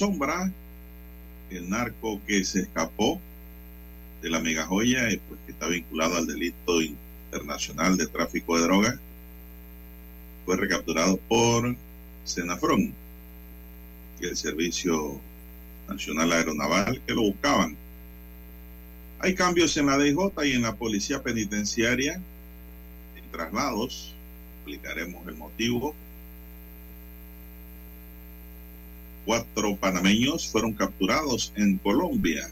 Sombra el narco que se escapó de la megajoya y pues que está vinculado al delito internacional de tráfico de drogas. Fue recapturado por Senafron y el Servicio Nacional Aeronaval que lo buscaban. Hay cambios en la DJ y en la Policía Penitenciaria en traslados. Explicaremos el motivo. Cuatro panameños fueron capturados en Colombia.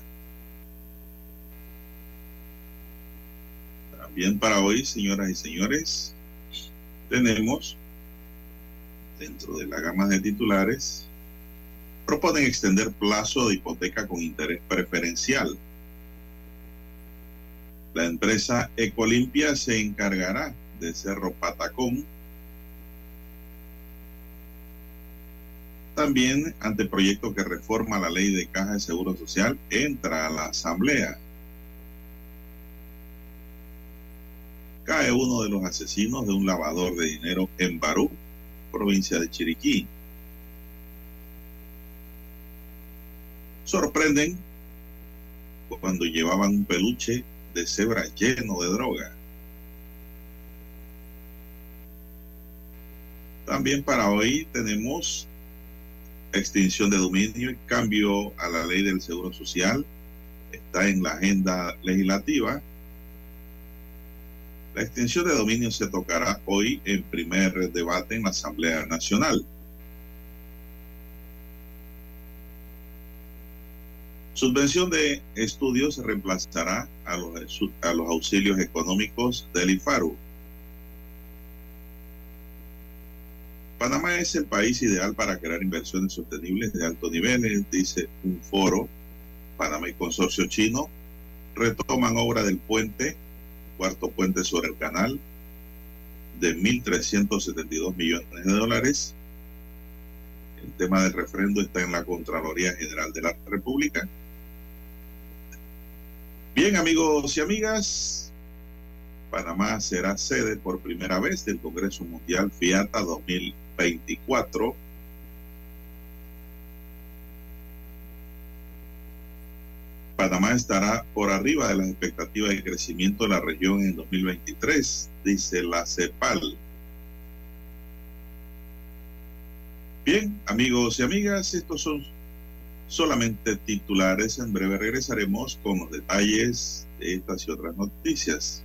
También para hoy, señoras y señores, tenemos dentro de la gama de titulares, proponen extender plazo de hipoteca con interés preferencial. La empresa Ecolimpia se encargará de Cerro Patacón También, anteproyecto que reforma la ley de caja de seguro social, entra a la Asamblea. Cae uno de los asesinos de un lavador de dinero en Barú, provincia de Chiriquí. Sorprenden cuando llevaban un peluche de cebra lleno de droga. También para hoy tenemos extinción de dominio y cambio a la ley del Seguro Social. Está en la agenda legislativa. La extinción de dominio se tocará hoy en primer debate en la Asamblea Nacional. Subvención de estudios reemplazará a los, a los auxilios económicos del IFARU. Panamá es el país ideal para crear inversiones sostenibles de alto nivel, dice un foro. Panamá y Consorcio Chino retoman obra del puente, cuarto puente sobre el canal, de 1.372 millones de dólares. El tema del refrendo está en la Contraloría General de la República. Bien, amigos y amigas, Panamá será sede por primera vez del Congreso Mundial FIATA 2024. Panamá estará por arriba de las expectativas de crecimiento de la región en 2023, dice la CEPAL. Bien, amigos y amigas, estos son solamente titulares. En breve regresaremos con los detalles de estas y otras noticias.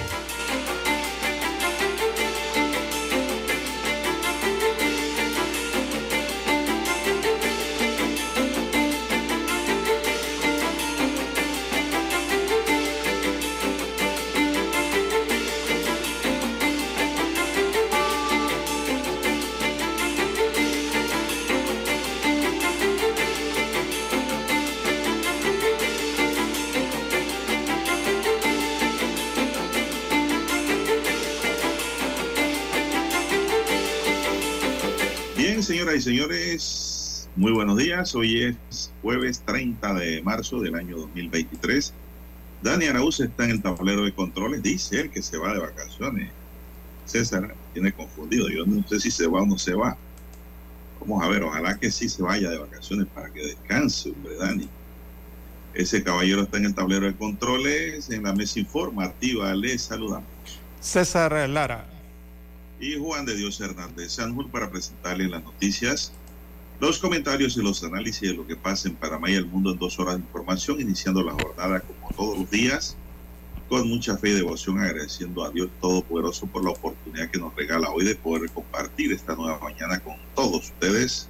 Hoy es jueves 30 de marzo del año 2023. Dani Araúz está en el tablero de controles. Dice él que se va de vacaciones. César tiene confundido. Yo no sé si se va o no se va. Vamos a ver, ojalá que sí se vaya de vacaciones para que descanse, hombre, Dani. Ese caballero está en el tablero de controles, en la mesa informativa. Le saludamos. César Lara y Juan de Dios Hernández Sanjur para presentarle las noticias, los comentarios y los análisis de lo que pasa en Panamá y el mundo en dos horas de información, iniciando la jornada como todos los días, con mucha fe y devoción, agradeciendo a Dios Todopoderoso por la oportunidad que nos regala hoy de poder compartir esta nueva mañana con todos ustedes.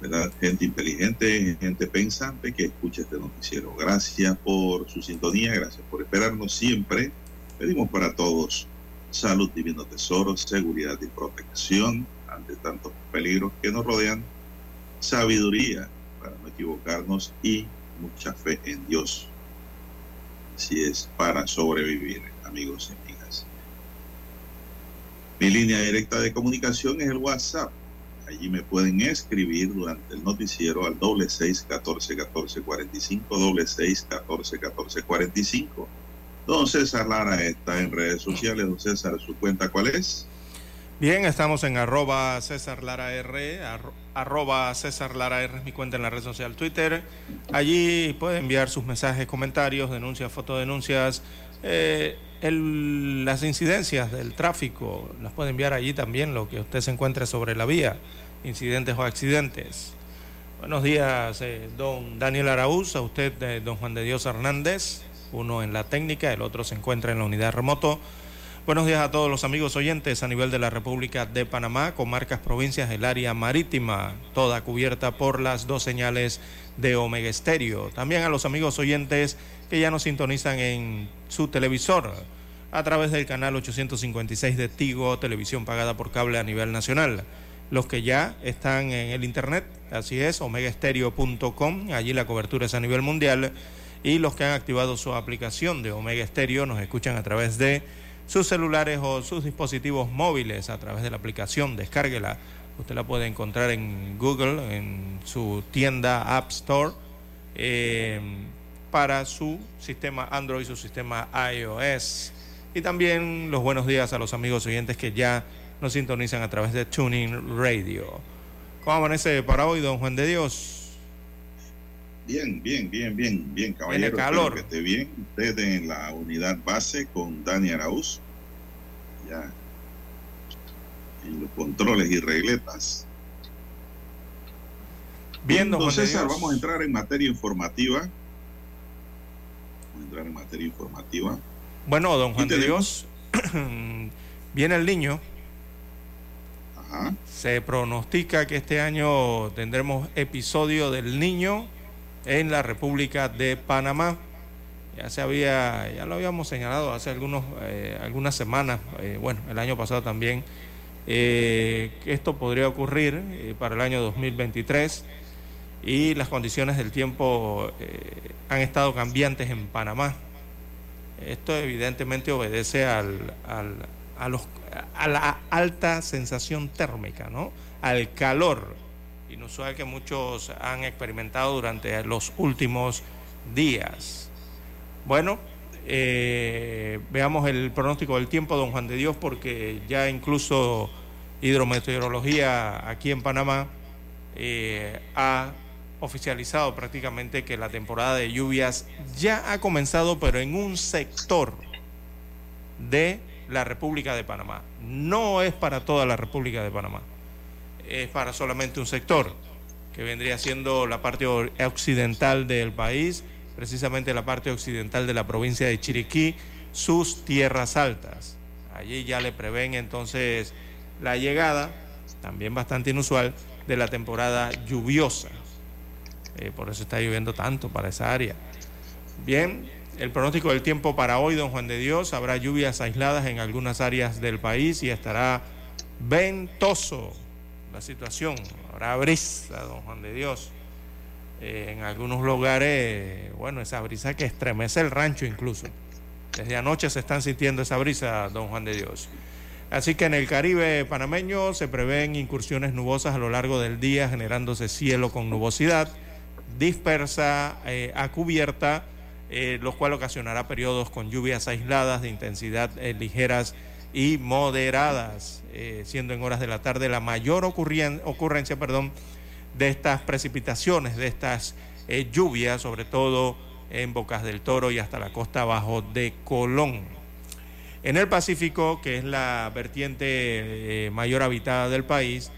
¿verdad? Gente inteligente, gente pensante que escucha este noticiero. Gracias por su sintonía, gracias por esperarnos siempre. Pedimos para todos salud, divino tesoro, seguridad y protección ante tantos peligros que nos rodean, sabiduría para no equivocarnos y mucha fe en Dios. Así es, para sobrevivir, amigos y amigas. Mi línea directa de comunicación es el WhatsApp. Allí me pueden escribir durante el noticiero al doble seis catorce catorce cuarenta y cinco, doble seis catorce catorce cuarenta y cinco Don César Lara está en redes sociales. Don César, ¿su cuenta cuál es? Bien, estamos en arroba César Lara R, arroba César Lara R es mi cuenta en la red social Twitter. Allí puede enviar sus mensajes, comentarios, denuncias, fotodenuncias, eh, las incidencias del tráfico, las puede enviar allí también, lo que usted se encuentre sobre la vía, incidentes o accidentes. Buenos días, eh, don Daniel Araúz, a usted, eh, don Juan de Dios Hernández uno en la técnica, el otro se encuentra en la unidad remoto. Buenos días a todos los amigos oyentes a nivel de la República de Panamá, comarcas, provincias, el área marítima, toda cubierta por las dos señales de Omega Estéreo. También a los amigos oyentes que ya nos sintonizan en su televisor a través del canal 856 de Tigo, televisión pagada por cable a nivel nacional. Los que ya están en el internet, así es, omegaestereo.com, allí la cobertura es a nivel mundial y los que han activado su aplicación de Omega Stereo nos escuchan a través de sus celulares o sus dispositivos móviles a través de la aplicación. Descárguela. Usted la puede encontrar en Google, en su tienda App Store, em, para su sistema Android, su sistema iOS. Y también los buenos días a los amigos oyentes que ya nos sintonizan a través de Tuning Radio. ¿Cómo amanece para hoy, don Juan de Dios? Bien, bien, bien, bien, bien, caballero. calor. que esté bien. Usted en la unidad base con Dani Arauz. Ya. En los controles y regletas. Bien, don César, vamos a entrar en materia informativa. Vamos a entrar en materia informativa. Bueno, don Juan de Dios, viene el niño. Ajá. Se pronostica que este año tendremos episodio del niño en la República de Panamá. Ya se había, ya lo habíamos señalado hace algunos, eh, algunas semanas, eh, bueno, el año pasado también, eh, que esto podría ocurrir para el año 2023 y las condiciones del tiempo han estado cambiantes en Panamá. Esto evidentemente obedece al, al, a, los, a la alta sensación térmica, ¿no? al calor inusual que muchos han experimentado durante los últimos días. Bueno, eh, veamos el pronóstico del tiempo, don Juan de Dios, porque ya incluso hidrometeorología aquí en Panamá eh, ha oficializado prácticamente que la temporada de lluvias ya ha comenzado, pero en un sector de la República de Panamá. No es para toda la República de Panamá, es para solamente un sector, que vendría siendo la parte occidental del país, precisamente la parte occidental de la provincia de Chiriquí, sus tierras altas. Allí ya le prevén entonces la llegada, también bastante inusual, de la temporada lluviosa. Eh, por eso está lloviendo tanto para esa área. Bien, el pronóstico del tiempo para hoy, don Juan de Dios, habrá lluvias aisladas en algunas áreas del país y estará ventoso la situación. Habrá brisa, don Juan de Dios. Eh, en algunos lugares, bueno, esa brisa que estremece el rancho incluso. Desde anoche se están sintiendo esa brisa, don Juan de Dios. Así que en el Caribe panameño se prevén incursiones nubosas a lo largo del día, generándose cielo con nubosidad dispersa eh, a cubierta, eh, lo cual ocasionará periodos con lluvias aisladas de intensidad ligeras y moderadas, siendo en horas de la tarde la mayor ocurrencia perdón, de estas precipitaciones, de estas lluvias, sobre todo en Bocas del Toro y hasta la costa abajo de Colón. En el Pacífico, que es la vertiente eh, mayor habitada del país,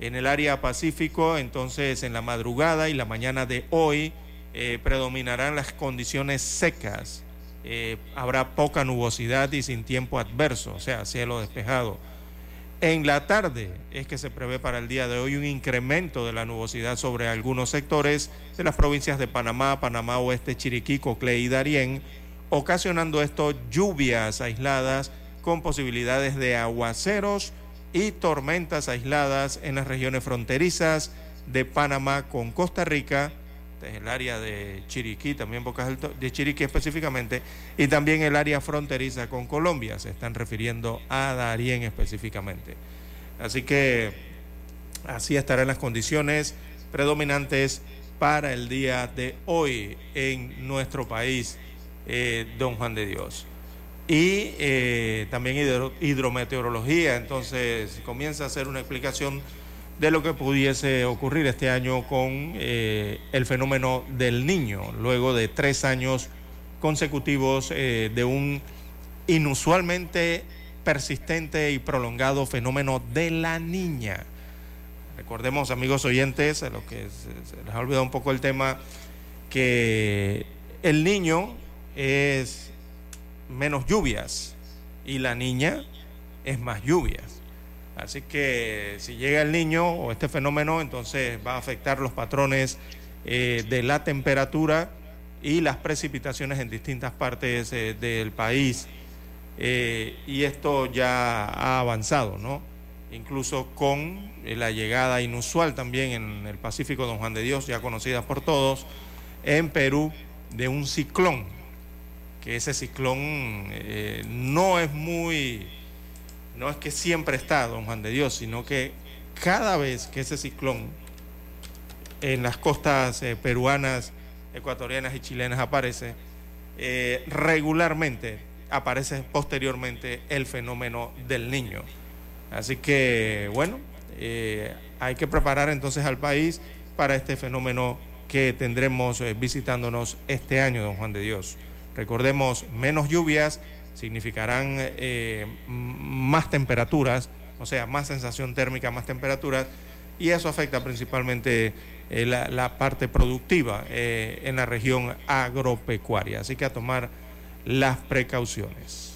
en el área Pacífico, entonces en la madrugada y la mañana de hoy eh, predominarán las condiciones secas. Eh, habrá poca nubosidad y sin tiempo adverso, o sea, cielo despejado. En la tarde es que se prevé para el día de hoy un incremento de la nubosidad sobre algunos sectores de las provincias de Panamá, Panamá Oeste, Chiriquí, Coclé y Darién ocasionando esto lluvias aisladas con posibilidades de aguaceros y tormentas aisladas en las regiones fronterizas de Panamá con Costa Rica, desde el área de Chiriquí, también Bocas de Chiriquí específicamente, y también el área fronteriza con Colombia, se están refiriendo a Darién específicamente. Así que así estarán las condiciones predominantes para el día de hoy en nuestro país eh, don Juan de Dios. Y eh, también hidrometeorología, entonces comienza a hacer una explicación de lo que pudiese ocurrir este año con eh, el fenómeno del niño, luego de tres años consecutivos de un inusualmente persistente y prolongado fenómeno de la niña. Recordemos, amigos oyentes, a los que se les ha olvidado un poco el tema, que el niño es menos lluvias y la niña es más lluvias. Así que si llega el niño o este fenómeno, entonces va a afectar los patrones eh, de la temperatura y las precipitaciones en distintas partes eh, del país. Eh, y esto ya ha avanzado, ¿no? Incluso con la llegada inusual también en el Pacífico Don Juan de Dios, ya conocida por todos, en Perú, de un ciclón que ese ciclón no es muy, no es que siempre está, don Juan de Dios, sino que cada vez que ese ciclón en las costas eh, peruanas, ecuatorianas y chilenas aparece, eh, regularmente aparece posteriormente el fenómeno del niño. Así que, bueno, hay que preparar entonces al país para este fenómeno que tendremos visitándonos este año, don Juan de Dios. Recordemos, menos lluvias significarán eh, más temperaturas, o sea, más sensación térmica, más temperaturas, y eso afecta principalmente eh, la, parte productiva eh, en la región agropecuaria. Así que a tomar las precauciones.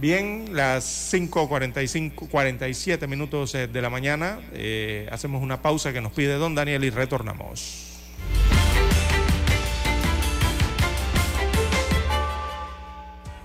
Bien, las 5.45, 47 minutos de la mañana, hacemos una pausa que nos pide don Daniel y retornamos.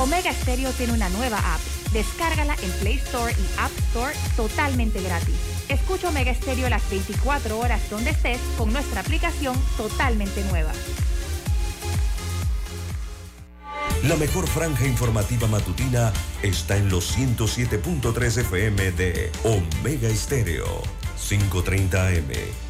Omega Stereo tiene una nueva app. Descárgala en Play Store y App Store totalmente gratis. Escucha Omega Stereo las 24 horas donde estés con nuestra aplicación totalmente nueva. La mejor franja informativa matutina está en los 107.3 FM de Omega Estéreo. 5.30 AM.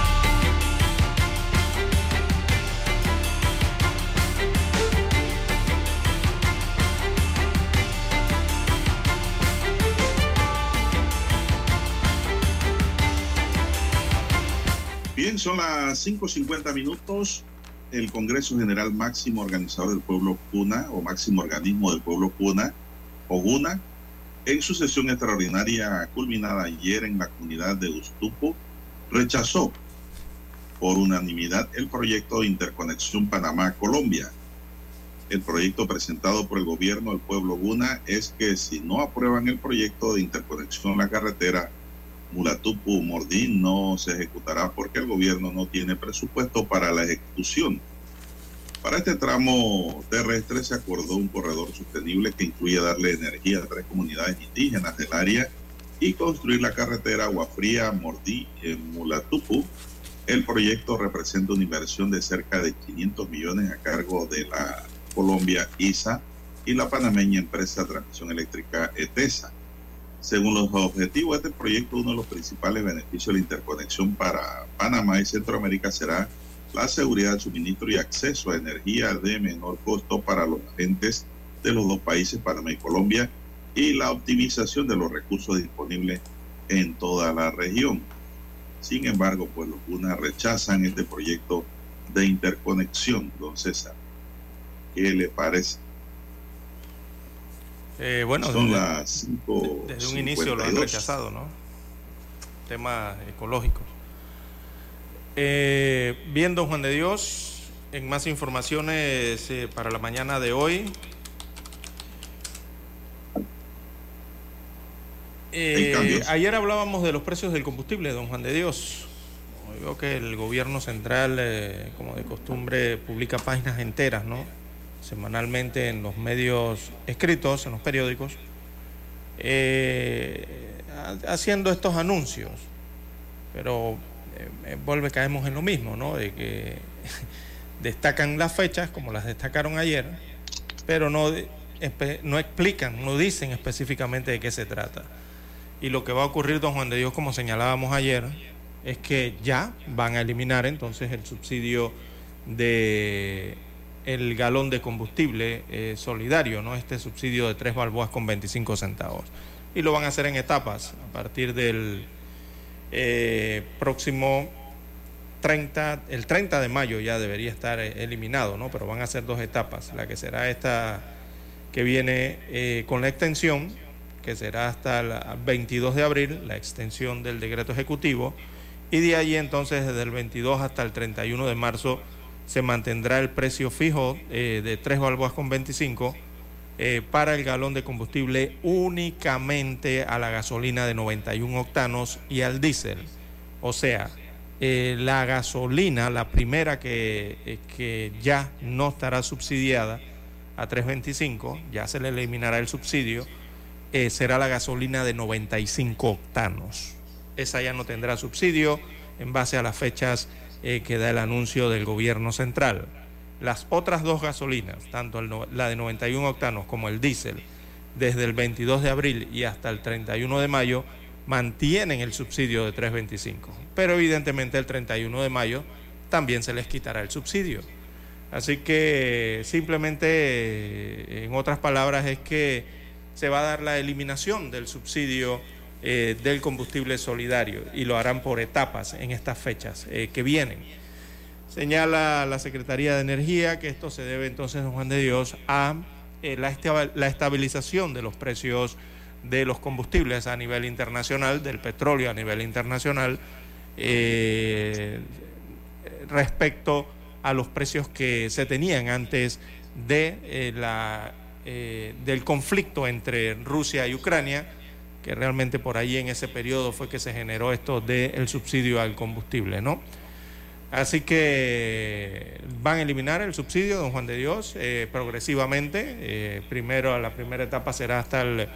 Bien, son las 5.50 minutos. El Congreso General Máximo Organizador del Pueblo Cuna o Máximo Organismo del Pueblo Cuna o GUNA, en su sesión extraordinaria culminada ayer en la comunidad de Ustupo, rechazó por unanimidad el proyecto de interconexión Panamá-Colombia. El proyecto presentado por el gobierno del pueblo Guna es que si no aprueban el proyecto de interconexión la carretera Mulatupu Mordín no se ejecutará porque el gobierno no tiene presupuesto para la ejecución. Para este tramo terrestre se acordó un corredor sostenible que incluye darle energía a tres comunidades indígenas del área y construir la carretera Agua Fría Mordí en Mulatupu. El proyecto representa una inversión de cerca de 500 millones a cargo de la Colombia ISA y la panameña empresa transmisión eléctrica ETESA. Según los objetivos de este proyecto, uno de los principales beneficios de la interconexión para Panamá y Centroamérica será la seguridad de suministro y acceso a energía de menor costo para los agentes de los dos países, Panamá y Colombia, y la optimización de los recursos disponibles en toda la región. Sin embargo, pues los UNA rechazan este proyecto de interconexión, don César. ¿Qué le parece? Eh, bueno, Son desde, las 5. desde un inicio lo han rechazado, ¿no? Tema ecológico. Eh, bien, don Juan de Dios, en más informaciones eh, para la mañana de hoy. Eh, ayer hablábamos de los precios del combustible, don Juan de Dios. Veo que el gobierno central, eh, como de costumbre, publica páginas enteras, ¿no? Semanalmente en los medios escritos, en los periódicos, eh, ha- haciendo estos anuncios. Pero eh, eh, vuelve, caemos en lo mismo, ¿no? De que destacan las fechas, como las destacaron ayer, pero no, no explican, no dicen específicamente de qué se trata. Y lo que va a ocurrir, don Juan de Dios, como señalábamos ayer, es que ya van a eliminar entonces el subsidio de el galón de combustible eh, solidario, ¿no? Este subsidio de tres balboas con 25 centavos. Y lo van a hacer en etapas a partir del eh, próximo 30, el 30 de mayo ya debería estar eh, eliminado, ¿no? Pero van a ser dos etapas, la que será esta que viene con la extensión, que será hasta el 22 de abril, la extensión del decreto ejecutivo, y de ahí entonces desde el 22 hasta el 31 de marzo se mantendrá el precio fijo eh, de 3 balboas con 25 eh, para el galón de combustible únicamente a la gasolina de 91 octanos y al diésel. O sea, eh, la gasolina, la primera que, que ya no estará subsidiada a 3.25, ya se le eliminará el subsidio, será la gasolina de 95 octanos. Esa ya no tendrá subsidio en base a las fechas que da el anuncio del gobierno central. Las otras dos gasolinas, tanto la de 91 octanos como el diésel, desde el 22 de abril y hasta el 31 de mayo, mantienen el subsidio de 3.25. Pero evidentemente el 31 de mayo también se les quitará el subsidio. Así que simplemente, en otras palabras, es que se va a dar la eliminación del subsidio eh, del combustible solidario y lo harán por etapas en estas fechas eh, que vienen. Señala la Secretaría de Energía que esto se debe entonces, Juan de Dios, a eh, la, estabilización de los precios de los combustibles a nivel internacional, del petróleo a nivel internacional, respecto a los precios que se tenían antes de, la, del conflicto entre Rusia y Ucrania, que realmente por ahí en ese periodo fue que se generó esto del subsidio al combustible, ¿no? Así que van a eliminar el subsidio, don Juan de Dios, eh, progresivamente. Eh, primero, la primera etapa será hasta el,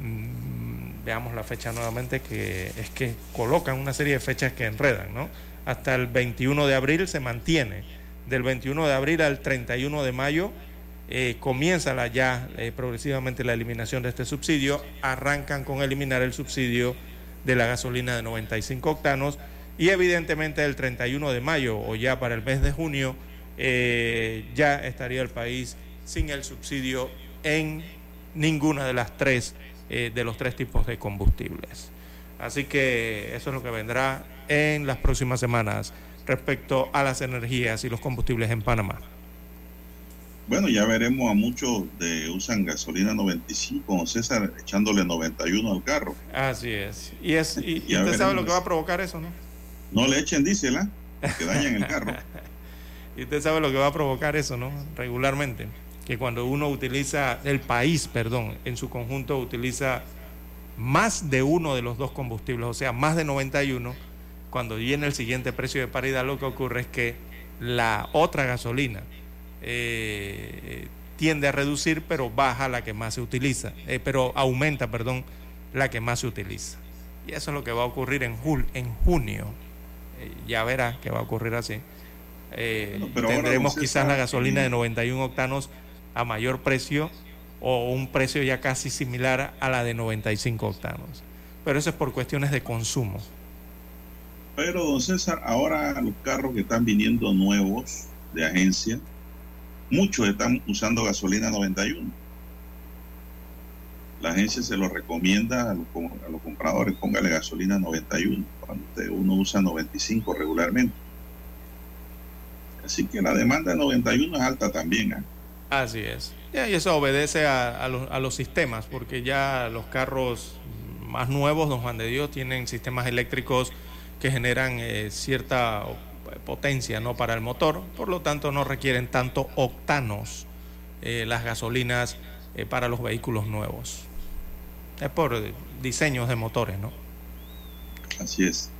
mm, veamos la fecha nuevamente, que es que colocan una serie de fechas que enredan, ¿no? Hasta el 21 de abril se mantiene. Del 21 de abril al 31 de mayo eh, comienza la, ya progresivamente la eliminación de este subsidio. Arrancan con eliminar el subsidio de la gasolina de 95 octanos y evidentemente el 31 de mayo o ya para el mes de junio eh, ya estaría el país sin el subsidio en ninguna de las tres eh, de los tres tipos de combustibles. Así que eso es lo que vendrá en las próximas semanas respecto a las energías y los combustibles en Panamá. Bueno, ya veremos a muchos de usan gasolina 95, César, echándole 91 al carro. Así es. Y, es, y usted sabe lo que va a provocar eso, ¿no? No le echen diésel, que dañan el carro. y usted sabe lo que va a provocar eso, ¿no? Regularmente. Que cuando uno utiliza, el país, perdón, en su conjunto utiliza más de uno de los dos combustibles, o sea, más de 91, cuando viene el siguiente precio de paridad, lo que ocurre es que la otra gasolina eh, tiende a reducir, pero baja la que más se utiliza, eh, pero aumenta, perdón, la que más se utiliza. Y eso es lo que va a ocurrir en, en junio ya verá que va a ocurrir así. Eh, tendremos quizás la gasolina de 91 octanos a mayor precio o un precio ya casi similar a la de 95 octanos. Pero eso es por cuestiones de consumo. Pero, don César, ahora los carros que están viniendo nuevos de agencia, muchos están usando gasolina 91 la agencia se lo recomienda a los, compradores, póngale gasolina 91, cuando uno usa 95 regularmente. Así que la demanda de 91 es alta también. ¿eh? Así es. Y eso obedece a, los, sistemas, porque ya los carros más nuevos, don Juan de Dios, tienen sistemas eléctricos que generan eh, cierta potencia ¿no? para el motor, por lo tanto no requieren tanto octanos eh, las gasolinas para los vehículos nuevos. Es por diseños de motores, ¿no? Así es.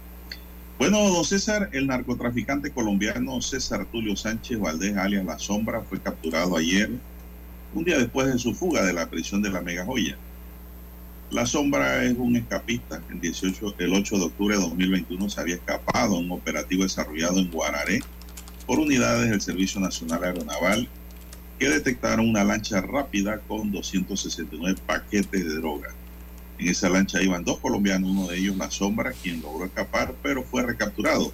Bueno, don César, el narcotraficante colombiano César Tulio Sánchez Valdés, alias La Sombra, fue capturado ayer, un día después de su fuga de la prisión de la Mega Joya. La Sombra es un escapista. El, 18, el 8 de octubre de 2021 se había escapado un operativo desarrollado en Guararé por unidades del Servicio Nacional Aeronaval que detectaron una lancha rápida con 269 paquetes de droga. En esa lancha iban dos colombianos, uno de ellos La Sombra, quien logró escapar, pero fue recapturado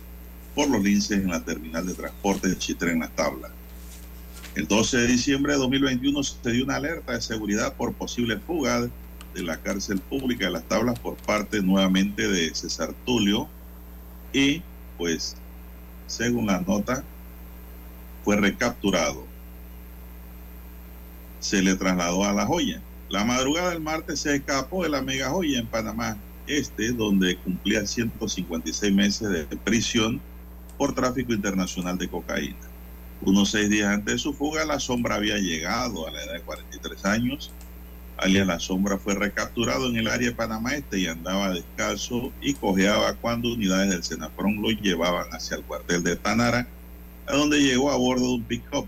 por los linces en la terminal de transporte de Chitre en las tablas. El 12 de diciembre de 2021 se dio una alerta de seguridad por posible fuga de la cárcel pública de las tablas por parte nuevamente de César Tulio y pues según la nota fue recapturado. Se le trasladó a La Joya la madrugada del martes se escapó de la mega joya en Panamá Este, donde cumplía 156 meses de prisión por tráfico internacional de cocaína. Unos seis días antes de su fuga, la sombra había llegado a la edad de 43 años alias La Sombra, fue recapturado en el área de Panamá Este y andaba descalzo y cojeaba cuando unidades del Senafrón lo llevaban hacia el cuartel de Tanara, a donde llegó a bordo de un pick-up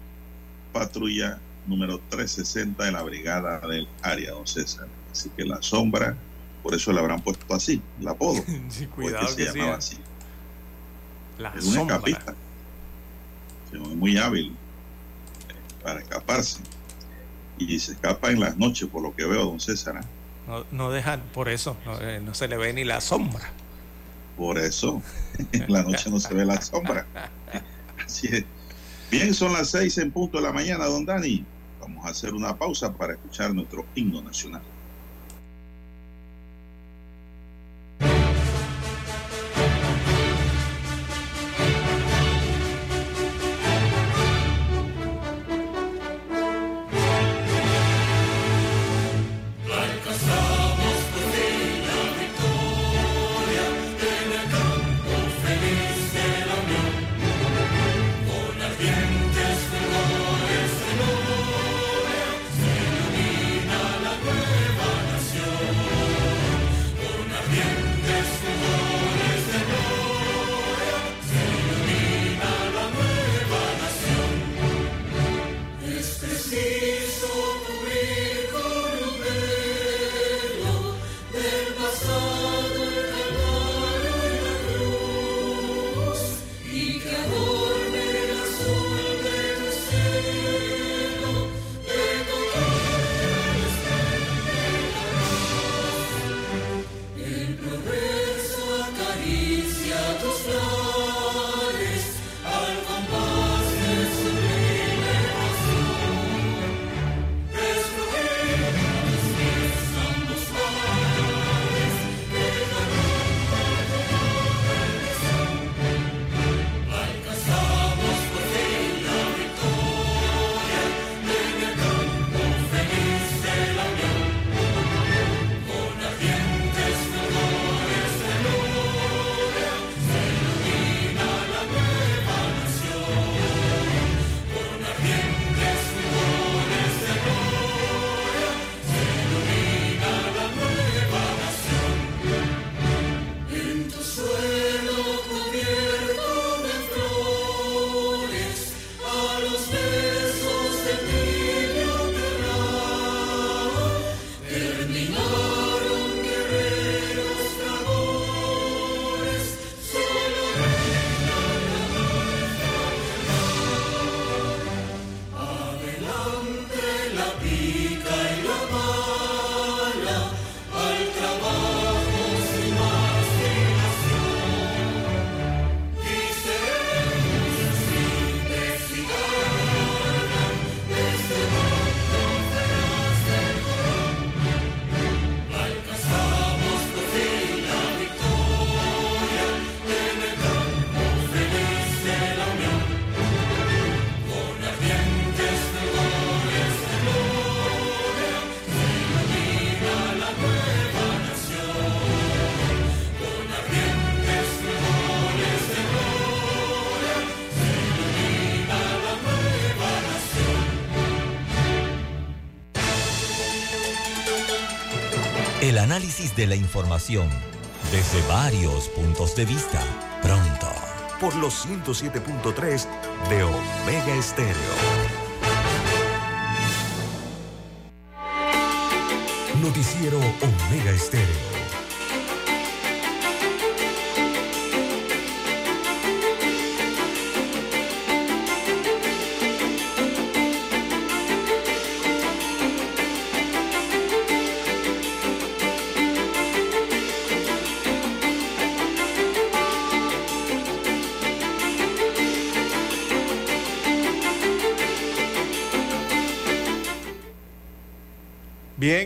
patrulla número 360 de la brigada del área, don César. Así que La Sombra, por eso le habrán puesto así, el apodo. Sí, cuidado porque que se sí, llamaba ¿eh? así. La Es un escapista. Muy hábil eh, para escaparse. Y se escapa en las noches, por lo que veo, don César. ¿eh? No, no dejan, por eso, no, eh, no se le ve ni la sombra. Por eso, en la noche no se ve la sombra. Así es. Bien, son las seis en punto de la mañana, don Dani. Vamos a hacer una pausa para escuchar nuestro himno nacional. El análisis de la información desde varios puntos de vista. Pronto. Por los 107.3 de Omega Estéreo. Noticiero Omega Estéreo.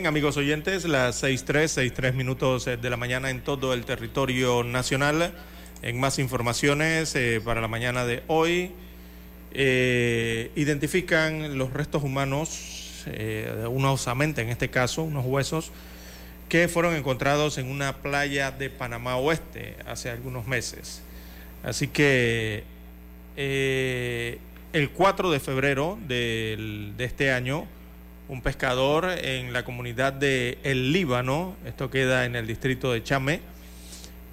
Amigos oyentes, las 6.3, 6.3 minutos eh, de la mañana en todo el territorio nacional. En más informaciones eh, para la mañana de hoy, eh, identifican los restos humanos, eh, una osamenta en este caso, unos huesos, que fueron encontrados en una playa de Panamá Oeste hace algunos meses. Así que el 4 de febrero del- de este año, un pescador en la comunidad de El Líbano, esto queda en el distrito de Chame,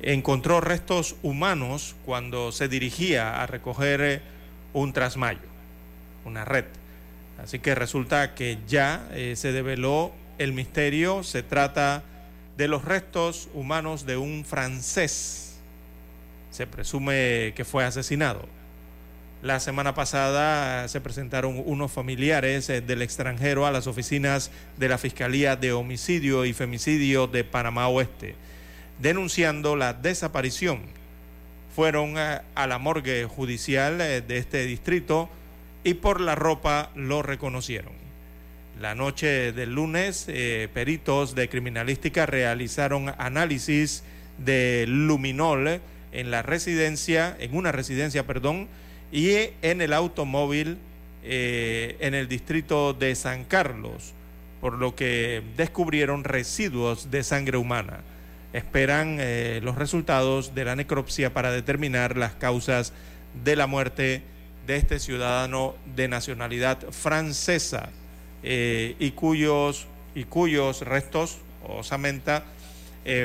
encontró restos humanos cuando se dirigía a recoger un trasmayo, una red. Así que resulta que ya eh, se develó el misterio, se trata de los restos humanos de un francés. Se presume que fue asesinado. La semana pasada se presentaron unos familiares eh, del extranjero a las oficinas de la Fiscalía de Homicidio y Femicidio de Panamá Oeste, denunciando la desaparición. Fueron eh, a la morgue judicial eh, de este distrito y por la ropa lo reconocieron. La noche del lunes, peritos de criminalística realizaron análisis de luminol en la residencia, en una residencia, perdón, y en el automóvil eh, en el distrito de San Carlos, por lo que descubrieron residuos de sangre humana. Esperan eh, los resultados de la necropsia para determinar las causas de la muerte de este ciudadano de nacionalidad francesa eh, y, cuyos, y cuyos restos o samenta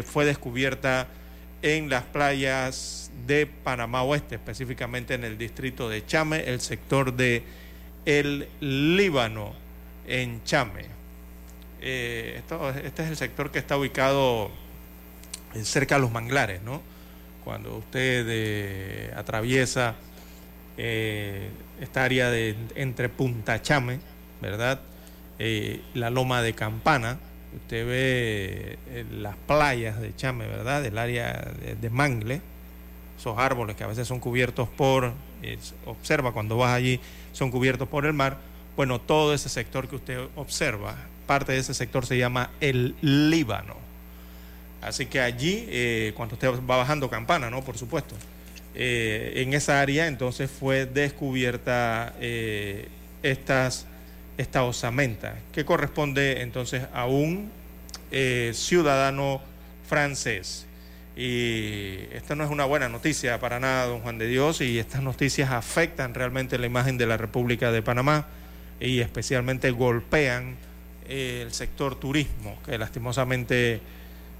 fue descubierta en las playas de Panamá Oeste, específicamente en el distrito de Chame, el sector de El Líbano, en Chame. Eh, este es el sector que está ubicado cerca de los manglares, ¿no? Cuando usted eh, atraviesa eh, esta área de entre Punta Chame, ¿verdad? la loma de Campana, usted ve las playas de Chame, ¿verdad? Del área de Mangle, esos árboles que a veces son cubiertos por, observa cuando vas allí, son cubiertos por el mar, bueno, todo ese sector que usted observa, parte de ese sector se llama el Líbano. Así que allí, eh, cuando usted va bajando campana, ¿no? Por supuesto. Eh, en esa área entonces fue descubierta eh, estas, esta osamenta, que corresponde entonces a un ciudadano francés. Y esta no es una buena noticia para nada, don Juan de Dios, y estas noticias afectan realmente la imagen de la República de Panamá y especialmente golpean eh, el sector turismo, que lastimosamente,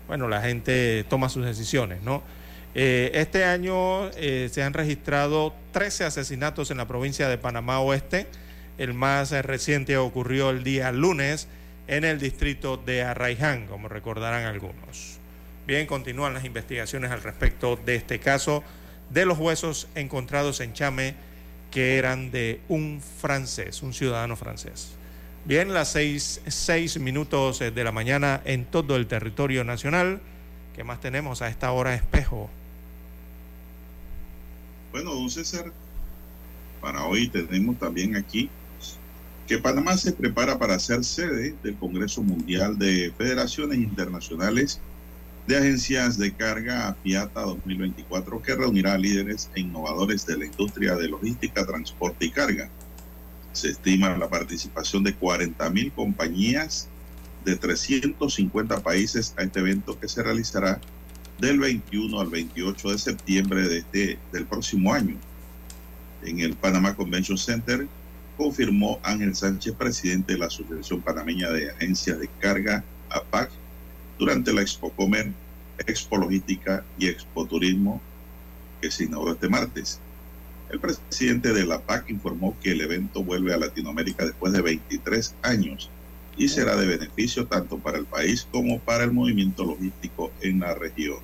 bueno, la gente toma sus decisiones, ¿no? Eh, este año eh, se han registrado 13 asesinatos en la provincia de Panamá Oeste. El más reciente ocurrió el día lunes en el distrito de Arraiján, como recordarán algunos. Bien, continúan las investigaciones al respecto de este caso de los huesos encontrados en Chame que eran de un francés, un ciudadano francés. Bien, las seis, seis minutos de la mañana en todo el territorio nacional. ¿Qué más tenemos a esta hora, espejo? Bueno, don César, para hoy tenemos también aquí que Panamá se prepara para ser sede del Congreso Mundial de Federaciones Internacionales de agencias de carga Piata 2024 que reunirá líderes e innovadores de la industria de logística, transporte y carga. Se estima la participación de 40 mil compañías de 350 países a este evento que se realizará del 21 al 28 de septiembre de este, del próximo año. En el Panama Convention Center confirmó Ángel Sánchez, presidente de la Asociación Panameña de Agencias de Carga, APAC, durante la Expo Comer, Expo Logística y Expo Turismo que se inauguró este martes. El presidente de la PAC informó que el evento vuelve a Latinoamérica después de 23 años y será de beneficio tanto para el país como para el movimiento logístico en la región.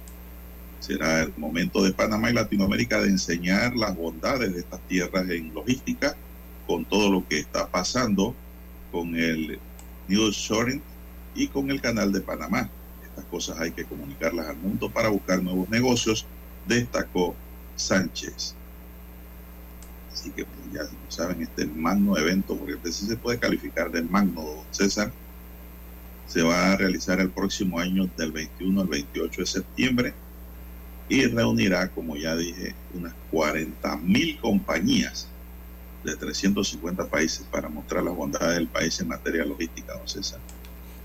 Será el momento de Panamá y Latinoamérica de enseñar las bondades de estas tierras en logística con todo lo que está pasando con el News Shoring y con el canal de Panamá. Estas cosas hay que comunicarlas al mundo para buscar nuevos negocios, destacó Sánchez. Así que pues, ya saben, este magno evento, porque este sí se puede calificar de magno, César, se va a realizar el próximo año del 21 al 28 de septiembre y reunirá, como ya dije, unas 40 mil compañías de 350 países para mostrar las bondades del país en materia logística, don César.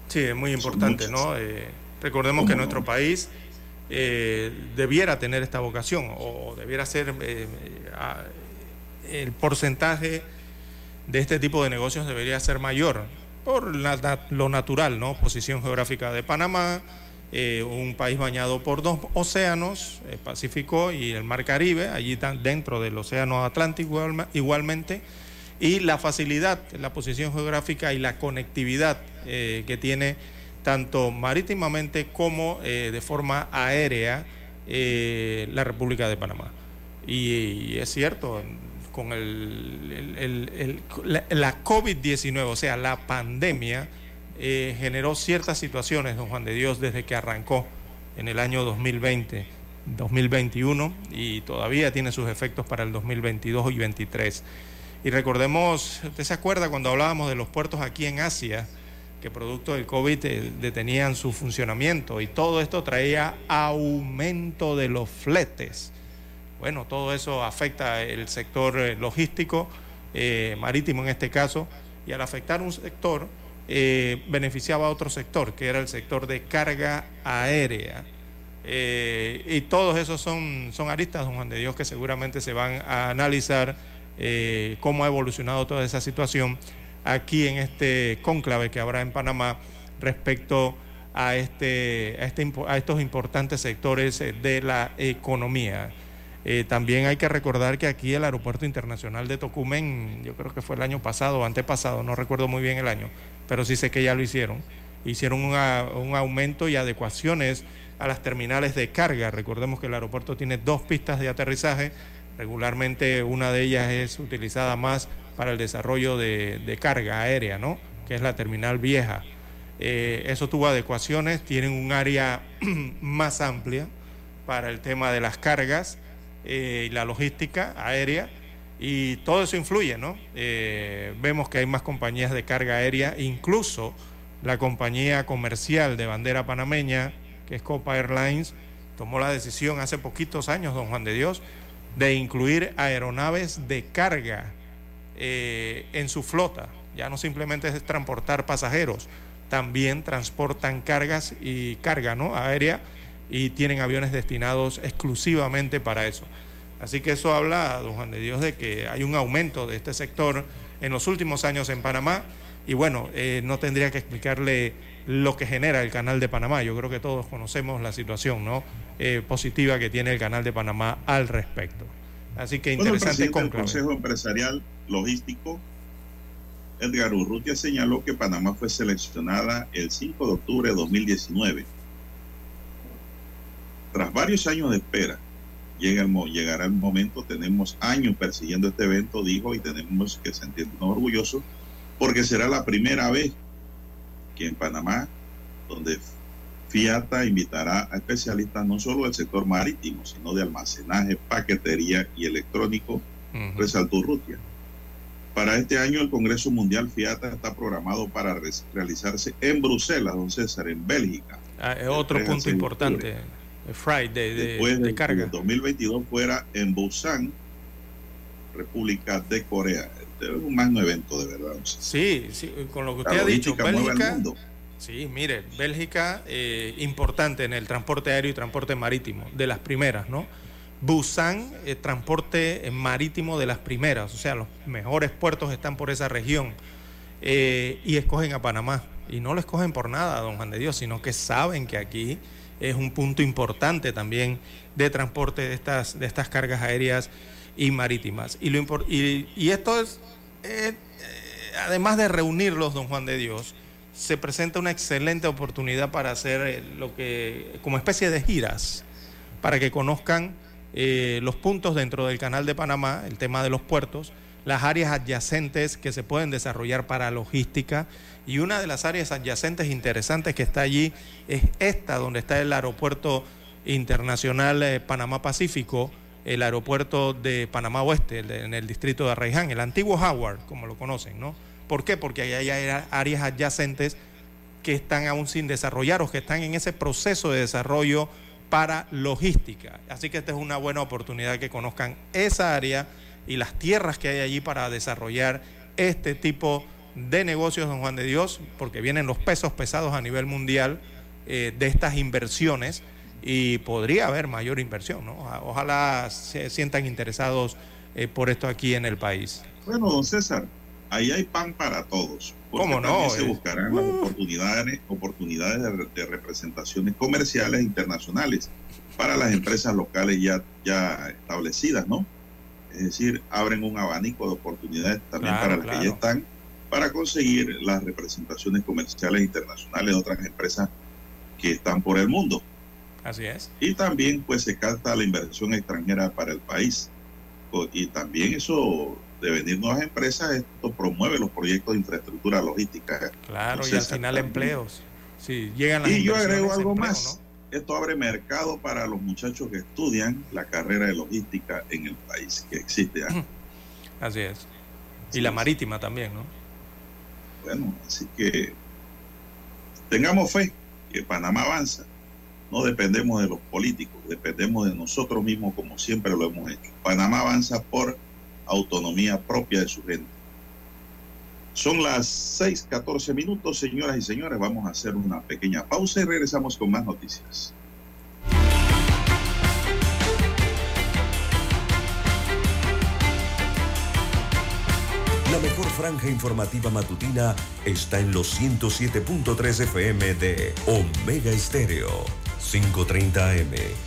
Sí, es muy importante, ¿no? Eh, Recordemos que nuestro país eh, debiera tener esta vocación o debiera ser eh, el porcentaje de este tipo de negocios debería ser mayor por lo natural, ¿no? Posición geográfica de Panamá, eh, un país bañado por dos océanos, el Pacífico y el Mar Caribe, allí dentro del Océano Atlántico igualmente, y la facilidad, la posición geográfica y la conectividad que tiene tanto marítimamente como eh, de forma aérea la República de Panamá. Y, es cierto, con el, la COVID-19, o sea, la pandemia, eh, generó ciertas situaciones, don Juan de Dios, desde que arrancó en el año 2020, 2021 y todavía tiene sus efectos para el 2022 y 2023. Y recordemos, ¿usted se acuerda cuando hablábamos de los puertos aquí en Asia, que producto del COVID eh, detenían su funcionamiento y todo esto traía aumento de los fletes? Bueno, todo eso afecta el sector eh, logístico, marítimo en este caso, y al afectar un sector, eh, beneficiaba a otro sector, que era el sector de carga aérea. Eh, y todos esos son, son aristas, don Juan de Dios, que seguramente se van a analizar eh, cómo ha evolucionado toda esa situación aquí en este cónclave que habrá en Panamá respecto a, este, a, este, estos importantes sectores de la economía. también hay que recordar que aquí el Aeropuerto Internacional de Tocumen, yo creo que fue el año pasado o antepasado, no recuerdo muy bien el año, pero sí sé que ya lo hicieron. Hicieron un aumento y adecuaciones a las terminales de carga. Recordemos que el aeropuerto tiene dos pistas de aterrizaje. Regularmente una de ellas es utilizada más para el desarrollo de, carga aérea, ¿no? que es la terminal vieja. Eh, eso tuvo adecuaciones, tienen un área más amplia para el tema de las cargas eh, y la logística aérea y todo eso influye, ¿no? Eh, vemos que hay más compañías de carga aérea, incluso la compañía comercial de bandera panameña, que es Copa Airlines, tomó la decisión hace poquitos años, don Juan de Dios, de incluir aeronaves de carga eh, en su flota. Ya no simplemente es transportar pasajeros, también transportan cargas y carga ¿no? aérea y tienen aviones destinados exclusivamente para eso. Así que eso habla, don Juan de Dios, de que hay un aumento de este sector en los últimos años en Panamá. Y bueno, eh, no tendría que explicarle lo que genera el canal de Panamá. Yo creo que todos conocemos la situación ¿no? Eh, positiva que tiene el canal de Panamá al respecto. Así que interesante bueno, el Consejo Empresarial Logístico, Edgar Urrutia, señaló que Panamá fue seleccionada el 5 de octubre de 2019. Tras varios años de espera, llega llegará el momento, tenemos años persiguiendo este evento, dijo, y tenemos que sentirnos orgullosos, porque será la primera vez que en Panamá, donde Fiata invitará a especialistas no solo del sector marítimo, sino de almacenaje, paquetería y electrónico, resaltó Rutia. Para este año el Congreso Mundial Fiata está programado para realizarse en Bruselas, don César, en Bélgica. Ah, otro punto importante. Friday de, Después de, carga. En 2022 fuera en Busan, República de Corea. Este es un magno evento, de verdad. Sí, sí con lo que usted ha dicho, Bélgica. Sí, mire, Bélgica eh, importante en el transporte aéreo y transporte marítimo, de las primeras, ¿no? Busan, eh, transporte marítimo de las primeras, o sea, los mejores puertos están por esa región eh, y escogen a Panamá. Y no lo escogen por nada, don Juan de Dios, sino que saben que aquí es un punto importante también de transporte de estas, de estas cargas aéreas y marítimas. Y, lo y, esto es, eh, además de reunirlos, don Juan de Dios, se presenta una excelente oportunidad para hacer eh, lo que, como especie de giras, para que conozcan eh, los puntos dentro del canal de Panamá, el tema de los puertos, las áreas adyacentes que se pueden desarrollar para logística y una de las áreas adyacentes interesantes que está allí es esta, donde está el aeropuerto internacional eh, Panamá Pacífico, el aeropuerto de Panamá Oeste, en el distrito de Arraiján, el antiguo Howard, como lo conocen, ¿no? ¿Por qué? Porque ahí hay áreas adyacentes que están aún sin desarrollar o que están en ese proceso de desarrollo para logística. Así que esta es una buena oportunidad que conozcan esa área y las tierras que hay allí para desarrollar este tipo de negocios, don Juan de Dios, porque vienen los pesos pesados a nivel mundial eh, de estas inversiones y podría haber mayor inversión, ¿no? Ojalá se sientan interesados eh, por esto aquí en el país. Bueno, don César, ahí hay pan para todos. ¿Cómo no? Se buscarán las oportunidades, oportunidades de, representaciones comerciales internacionales para las empresas locales ya, ya establecidas, ¿no? Es decir, abren un abanico de oportunidades también para las que ya están para conseguir las representaciones comerciales internacionales de otras empresas que están por el mundo. Así es. Y también pues se capta la inversión extranjera para el país. Y también eso de venir nuevas empresas, esto promueve los proyectos de infraestructura logística. Claro, y al final empleos. Sí, llegan las y yo agrego algo más. Esto abre mercado para los muchachos que estudian la carrera de logística en el país, que existe ya. Así es. Y la marítima también, ¿no? Bueno, así que tengamos fe que Panamá avanza. No dependemos de los políticos, dependemos de nosotros mismos como siempre lo hemos hecho. Panamá avanza por autonomía propia de su gente. Son las 6:14 minutos, señoras y señores. Vamos a hacer una pequeña pausa y regresamos con más noticias. La mejor franja informativa matutina está en los 107.3 FM de Omega Estéreo, 530 AM.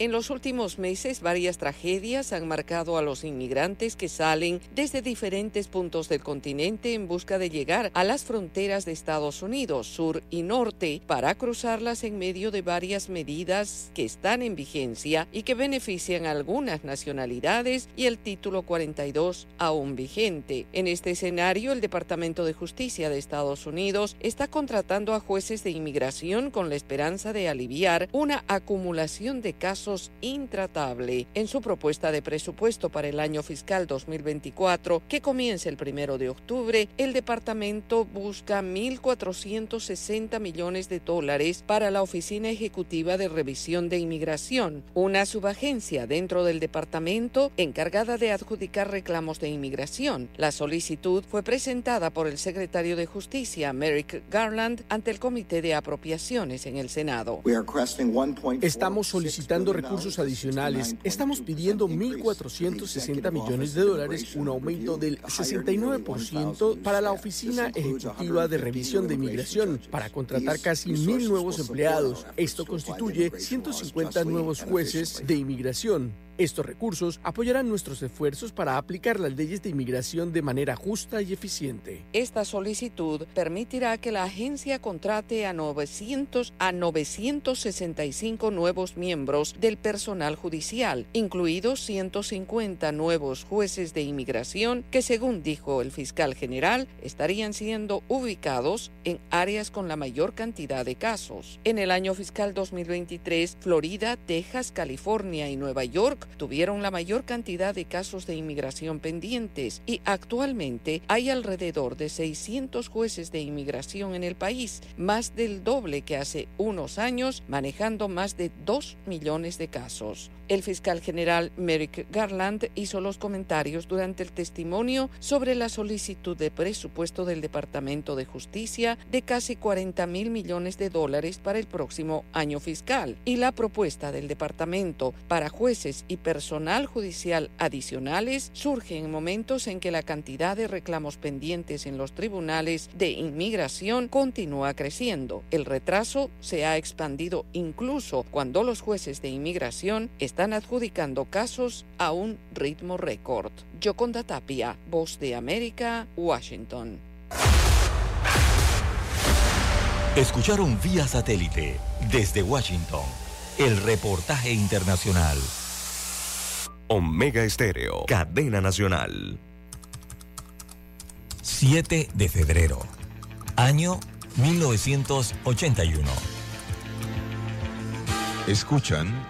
En los últimos meses, varias tragedias han marcado a los inmigrantes que salen desde diferentes puntos del continente en busca de llegar a las fronteras de Estados Unidos, sur y norte, para cruzarlas en medio de varias medidas que están en vigencia y que benefician a algunas nacionalidades y el título 42 aún vigente. En este escenario, el Departamento de Justicia de Estados Unidos está contratando a jueces de inmigración con la esperanza de aliviar una acumulación de casos intratable en su propuesta de presupuesto para el año fiscal 2024, que comienza el primero de octubre, el departamento busca 1.460 millones de dólares para la Oficina Ejecutiva de Revisión de Inmigración, una subagencia dentro del departamento encargada de adjudicar reclamos de inmigración. La solicitud fue presentada por el secretario de Justicia, Merrick Garland, ante el Comité de Apropiaciones en el Senado. Estamos solicitando recursos adicionales. Estamos pidiendo 1.460 millones de dólares, un aumento del 69% para la Oficina Ejecutiva de Revisión de Inmigración, para contratar casi mil nuevos empleados. Esto constituye 150 nuevos jueces de inmigración. Estos recursos apoyarán nuestros esfuerzos para aplicar las leyes de inmigración de manera justa y eficiente. Esta solicitud permitirá que la agencia contrate a 900 a 965 nuevos miembros del personal judicial, incluidos 150 nuevos jueces de inmigración que, según dijo el fiscal general, estarían siendo ubicados en áreas con la mayor cantidad de casos. En el año fiscal 2023, Florida, Texas, California y Nueva York tuvieron la mayor cantidad de casos de inmigración pendientes y actualmente hay alrededor de 600 jueces de inmigración en el país, más del doble que hace unos años, manejando más de 2 millones de casos. El fiscal general Merrick Garland hizo los comentarios durante el testimonio sobre la solicitud de presupuesto del Departamento de Justicia de casi 40 mil millones de dólares para el próximo año fiscal y la propuesta del departamento para jueces y personal judicial adicionales surge en momentos en que la cantidad de reclamos pendientes en los tribunales de inmigración continúa creciendo. El retraso se ha expandido incluso cuando los jueces de inmigración están están adjudicando casos a un ritmo récord. Yoconda Tapia, Voz de América, Washington. Escucharon vía satélite desde Washington el reportaje internacional. Omega Estéreo, cadena nacional. 7 de febrero, año 1981. Escuchan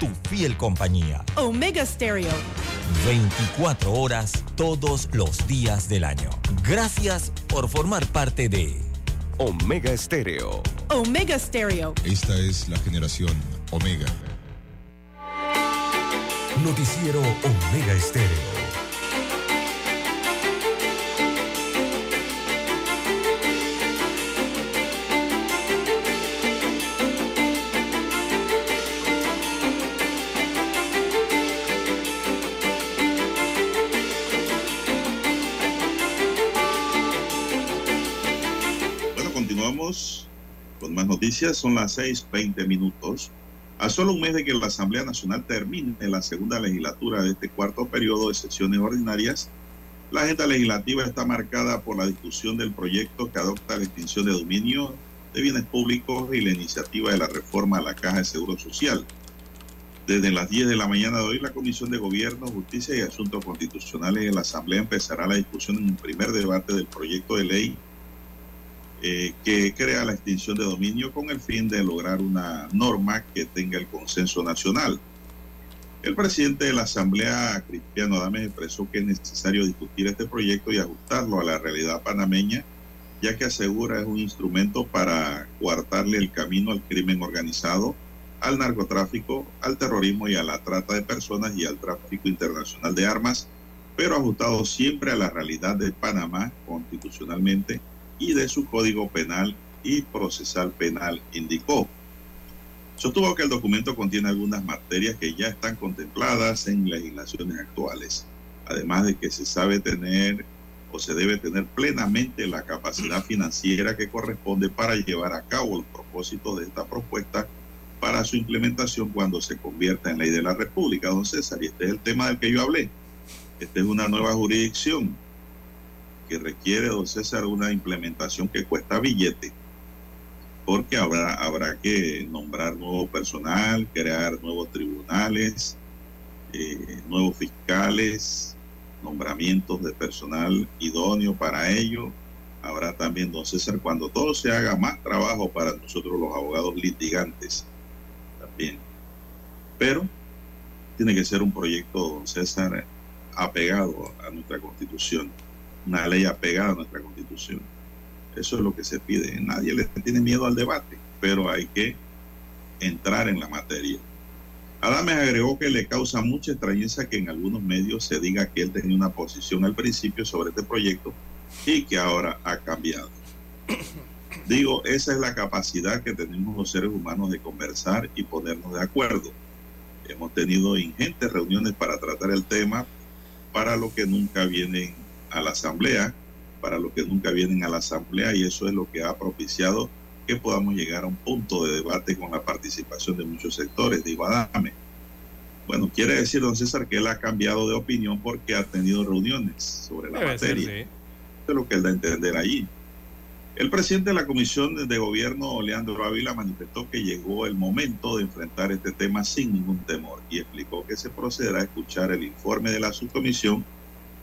tu fiel compañía. Omega Stereo. 24 horas todos los días del año. Gracias por formar parte de Omega Estéreo. Omega Stereo. Esta es la generación Omega. Noticiero Omega Estéreo. Noticias. Son las 6:20 minutos. A solo un mes de que la Asamblea Nacional termine la segunda legislatura de este cuarto periodo de sesiones ordinarias, la agenda legislativa está marcada por la discusión del proyecto que adopta la extinción de dominio de bienes públicos y la iniciativa de la reforma a la Caja de Seguro Social. Desde las 10 de la mañana de hoy, la Comisión de Gobierno, Justicia y Asuntos Constitucionales de la Asamblea empezará la discusión en un primer debate del proyecto de ley eh, que crea la extinción de dominio con el fin de lograr una norma que tenga el consenso nacional. El presidente de la Asamblea, Cristiano Adames, expresó que es necesario discutir este proyecto y ajustarlo a la realidad panameña, ya que asegura es un instrumento para coartarle el camino al crimen organizado, al narcotráfico, al terrorismo y a la trata de personas y al tráfico internacional de armas, pero ajustado siempre a la realidad de Panamá constitucionalmente y de su código penal y procesal penal, indicó. Sostuvo que el documento contiene algunas materias que ya están contempladas en legislaciones actuales, además de que se sabe tener o se debe tener plenamente la capacidad financiera que corresponde para llevar a cabo los propósitos de esta propuesta para su implementación cuando se convierta en ley de la República, don César. Y este es el tema del que yo hablé. Esta es una nueva jurisdicción que requiere, don César, una implementación que cuesta billete, porque habrá, habrá que nombrar nuevo personal, crear nuevos tribunales, eh, nuevos fiscales, nombramientos de personal idóneo para ello. Habrá también, don César, cuando todo se haga más trabajo para nosotros los abogados litigantes también. Pero tiene que ser un proyecto, don César, apegado a nuestra constitución una ley apegada a nuestra constitución. Eso es lo que se pide. Nadie le tiene miedo al debate, pero hay que entrar en la materia. Adames agregó que le causa mucha extrañeza que en algunos medios se diga que él tenía una posición al principio sobre este proyecto y que ahora ha cambiado. Digo, esa es la capacidad que tenemos los seres humanos de conversar y ponernos de acuerdo. Hemos tenido ingentes reuniones para tratar el tema, para lo que nunca vienen a la asamblea, para los que nunca vienen a la asamblea, y eso es lo que ha propiciado que podamos llegar a un punto de debate con la participación de muchos sectores, digo Adame. Bueno, quiere decir, don César, que él ha cambiado de opinión porque ha tenido reuniones sobre la Debe ser, materia. sí. Eso es lo que él da a entender allí. El presidente de la Comisión de Gobierno, Leandro Ávila, manifestó que llegó el momento de enfrentar este tema sin ningún temor y explicó que se procederá a escuchar el informe de la subcomisión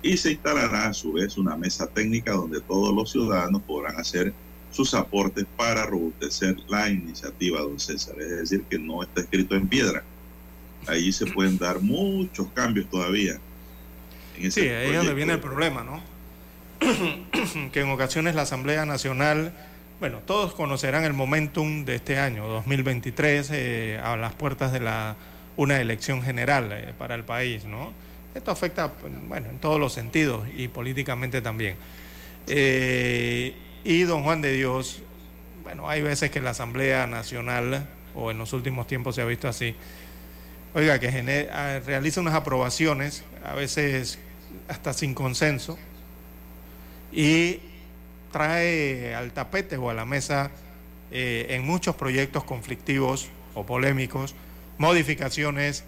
y se instalará a su vez una mesa técnica donde todos los ciudadanos podrán hacer sus aportes para robustecer la iniciativa, don César. Es decir, que no está escrito en piedra. Ahí se pueden dar muchos cambios todavía. En Sí, ahí es donde viene el problema, ¿no? que en ocasiones la Asamblea Nacional Bueno, todos conocerán el momentum de este año, 2023, eh, a las puertas de la, una elección general eh, para el país, ¿no? Esto afecta, bueno, en todos los sentidos y políticamente también. Eh, y don Juan de Dios, bueno, hay veces que la Asamblea Nacional, o en los últimos tiempos se ha visto así, oiga, que ah, realiza unas aprobaciones, a veces hasta sin consenso, y trae al tapete o a la mesa eh, en muchos proyectos conflictivos o polémicos modificaciones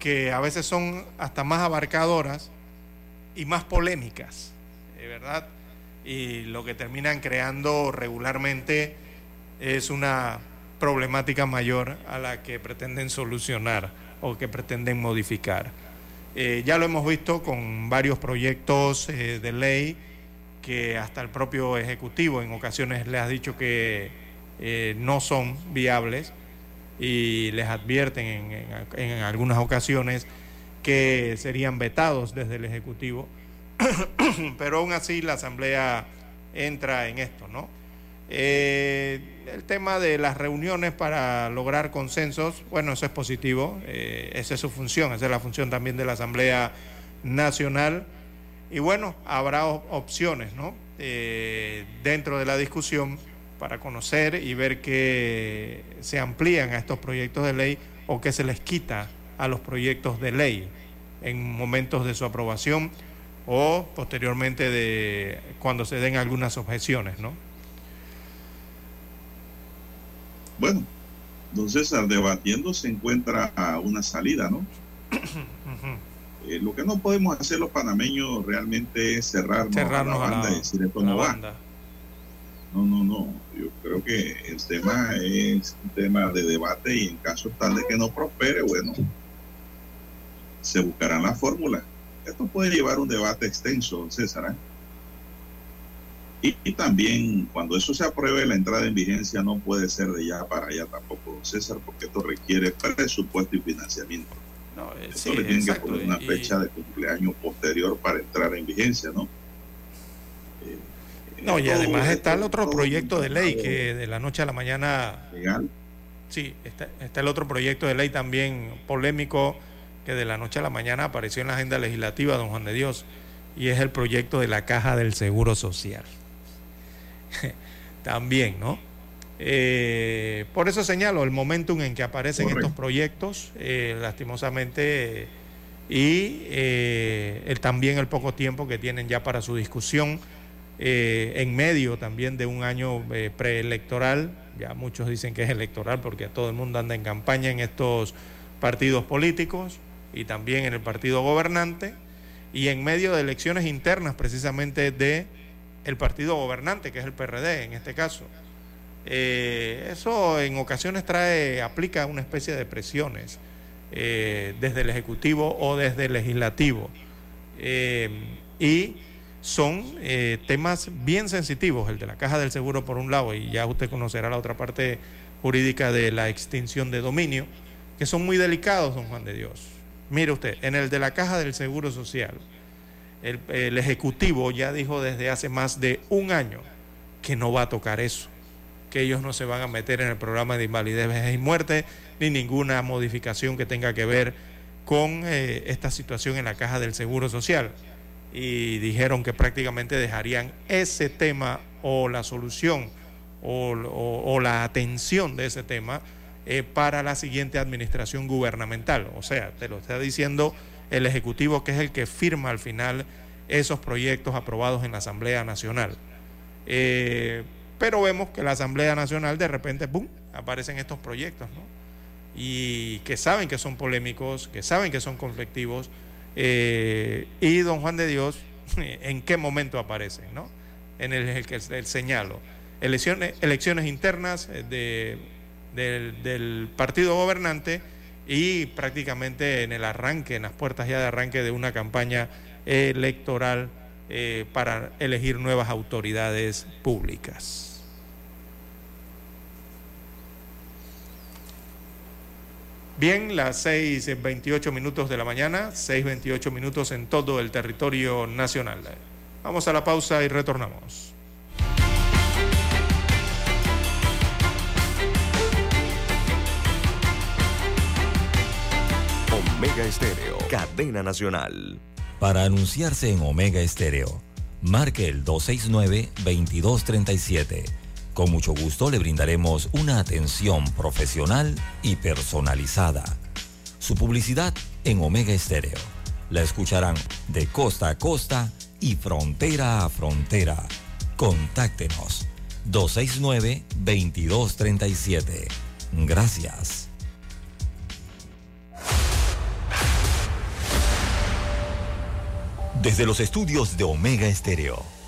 que a veces son hasta más abarcadoras y más polémicas, ¿verdad? Y lo que terminan creando regularmente es una problemática mayor a la que pretenden solucionar o que pretenden modificar. Eh, ya lo hemos visto con varios proyectos eh, de ley que hasta el propio Ejecutivo en ocasiones le ha dicho que eh, no son viables y les advierten en, algunas ocasiones que serían vetados desde el Ejecutivo, pero aún así la Asamblea entra en esto, ¿no? Eh, el tema de las reuniones para lograr consensos, bueno, eso es positivo, eh, esa es su función, esa es la función también de la Asamblea Nacional. Y bueno, habrá opciones, ¿no? Eh, dentro de la discusión para conocer y ver que se amplían a estos proyectos de ley o que se les quita a los proyectos de ley en momentos de su aprobación o posteriormente de cuando se den algunas objeciones, ¿no? Bueno, don César, debatiendo se encuentra una salida, ¿no? Eh, lo que no podemos hacer los panameños realmente es cerrarnos, a la banda y decir esto no va. No, no, no. Yo creo que el tema es un tema de debate y en caso tal de que no prospere, bueno, se buscarán las fórmulas. Esto puede llevar un debate extenso, César. ¿eh? Y, también cuando eso se apruebe, la entrada en vigencia no puede ser de ya para allá tampoco, César, porque esto requiere presupuesto y financiamiento. No, eh, esto le tiene que poner una fecha de cumpleaños posterior para entrar en vigencia, ¿no? No, y además está el otro proyecto de ley que de la noche a la mañana... Legal. Sí, está, está el otro proyecto de ley también polémico que de la noche a la mañana apareció en la agenda legislativa, don Juan de Dios, y es el proyecto de la Caja del Seguro Social. también, ¿no? Eh, por eso señalo el momentum en que aparecen estos proyectos, eh, lastimosamente, y eh, el, también el poco tiempo que tienen ya para su discusión eh, en medio también de un año eh, preelectoral, ya muchos dicen que es electoral porque todo el mundo anda en campaña en estos partidos políticos y también en el partido gobernante, y en medio de elecciones internas precisamente de el partido gobernante, que es el PRD en este caso. Eh, eso en ocasiones trae, aplica una especie de presiones desde el Ejecutivo o desde el Legislativo. y son eh, temas bien sensitivos, el de la caja del seguro por un lado, y ya usted conocerá la otra parte jurídica de la extinción de dominio, que son muy delicados, don Juan de Dios. Mire usted, en el de la caja del seguro social, el, Ejecutivo ya dijo desde hace más de un año que no va a tocar eso, que ellos no se van a meter en el programa de invalidez, vejez y muerte, ni ninguna modificación que tenga que ver con eh, esta situación en la caja del seguro social y dijeron que prácticamente dejarían ese tema o la solución o, la atención de ese tema eh, para la siguiente administración gubernamental. O sea, te lo está diciendo el Ejecutivo que es el que firma al final esos proyectos aprobados en la Asamblea Nacional. Eh, pero vemos que la Asamblea Nacional de repente, ¡pum!, aparecen estos proyectos, ¿no? Y que saben que son polémicos, que saben que son conflictivos, eh, y don Juan de Dios, ¿en qué momento aparece? ¿no? En el, que el, señalo. Elecciones, internas eh, del, partido gobernante y prácticamente en el arranque, en las puertas ya de arranque de una campaña electoral eh, para elegir nuevas autoridades públicas. Bien, las 6.28 minutos de la mañana, 6.28 minutos en todo el territorio nacional. Vamos a la pausa y retornamos. Omega Estéreo, cadena nacional. Para anunciarse en Omega Estéreo, marque el 269-2237 con mucho gusto le brindaremos una atención profesional y personalizada. Su publicidad en Omega Estéreo. La escucharán de costa a costa y frontera a frontera. Contáctenos 269-2237. Gracias. Desde los estudios de Omega Estéreo,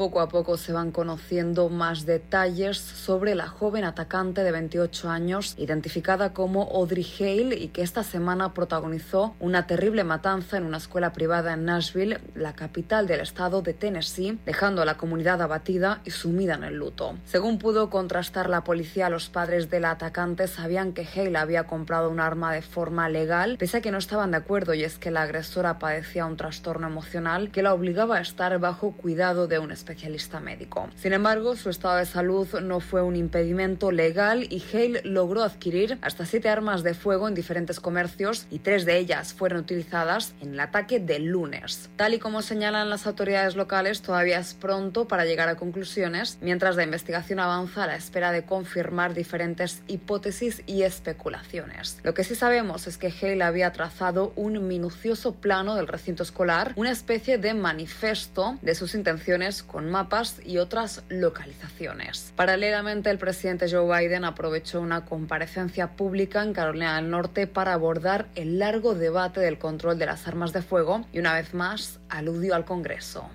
Poco a poco se van conociendo más detalles sobre la joven atacante de 28 años, identificada como Audrey Hale, y que esta semana protagonizó una terrible matanza en una escuela privada en Nashville, la capital del estado de Tennessee, dejando a la comunidad abatida y sumida en el luto. Según pudo contrastar la policía, los padres de la atacante sabían que Hale había comprado un arma de forma legal, pese a que no estaban de acuerdo, y es que la agresora padecía un trastorno emocional que la obligaba a estar bajo cuidado de un especialista especialista médico. Sin embargo, su estado de salud no fue un impedimento legal y Hale logró adquirir hasta siete armas de fuego en diferentes comercios y tres de ellas fueron utilizadas en el ataque del lunes. Tal y como señalan las autoridades locales, todavía es pronto para llegar a conclusiones, mientras la investigación avanza a la espera de confirmar diferentes hipótesis y especulaciones. Lo que sí sabemos es que Hale había trazado un minucioso plano del recinto escolar, una especie de manifiesto de sus intenciones con mapas y otras localizaciones. Paralelamente, el presidente Joe Biden aprovechó una comparecencia pública en Carolina del Norte para abordar el largo debate del control de las armas de fuego y una vez más aludió al Congreso.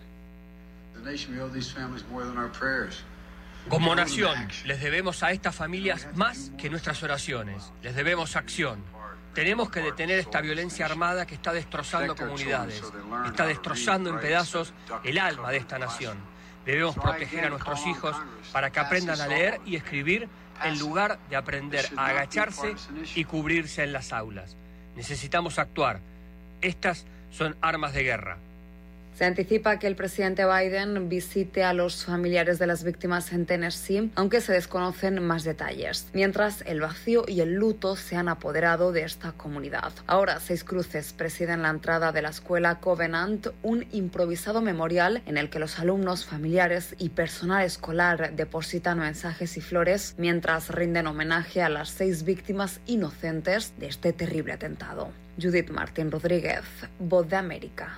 Como nación, les debemos a estas familias más que nuestras oraciones. Les debemos acción. Tenemos que detener esta violencia armada que está destrozando comunidades, está destrozando en pedazos el alma de esta nación. Debemos proteger a nuestros hijos para que aprendan a leer y escribir en lugar de aprender a agacharse y cubrirse en las aulas. Necesitamos actuar. Estas son armas de guerra. Se anticipa que el presidente Biden visite a los familiares de las víctimas en Tennessee, aunque se desconocen más detalles, mientras el vacío y el luto se han apoderado de esta comunidad. Ahora, Seis Cruces presiden la entrada de la escuela Covenant, un improvisado memorial en el que los alumnos, familiares y personal escolar depositan mensajes y flores mientras rinden homenaje a las seis víctimas inocentes de este terrible atentado. Judith Martín Rodríguez, Voz de América.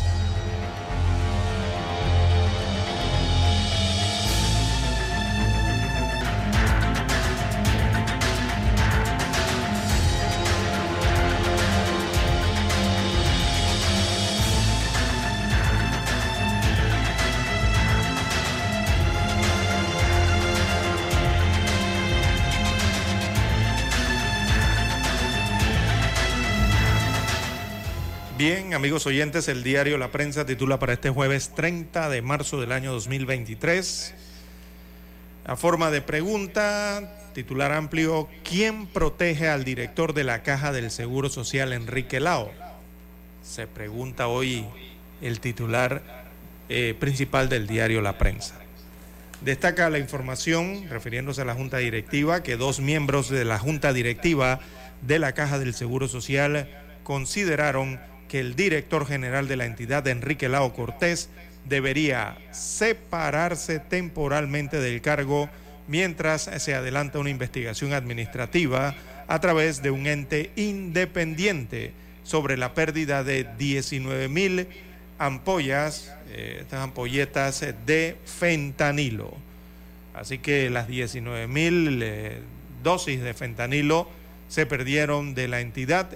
Amigos oyentes, el diario La Prensa titula para este jueves 30 de marzo del año 2023. A forma de pregunta, titular amplio, ¿quién protege al director de la Caja del Seguro Social, Enrique Lao? Se pregunta hoy el titular eh, principal del diario La Prensa. Destaca la información, refiriéndose a la Junta Directiva, que dos miembros de la Junta Directiva de la Caja del Seguro Social consideraron que el director general de la entidad, Enrique Lao Cortés, debería separarse temporalmente del cargo mientras se adelanta una investigación administrativa a través de un ente independiente sobre la pérdida de 19 mil ampollas, eh, estas ampolletas de fentanilo. Así que las 19 mil eh, dosis de fentanilo se perdieron de la entidad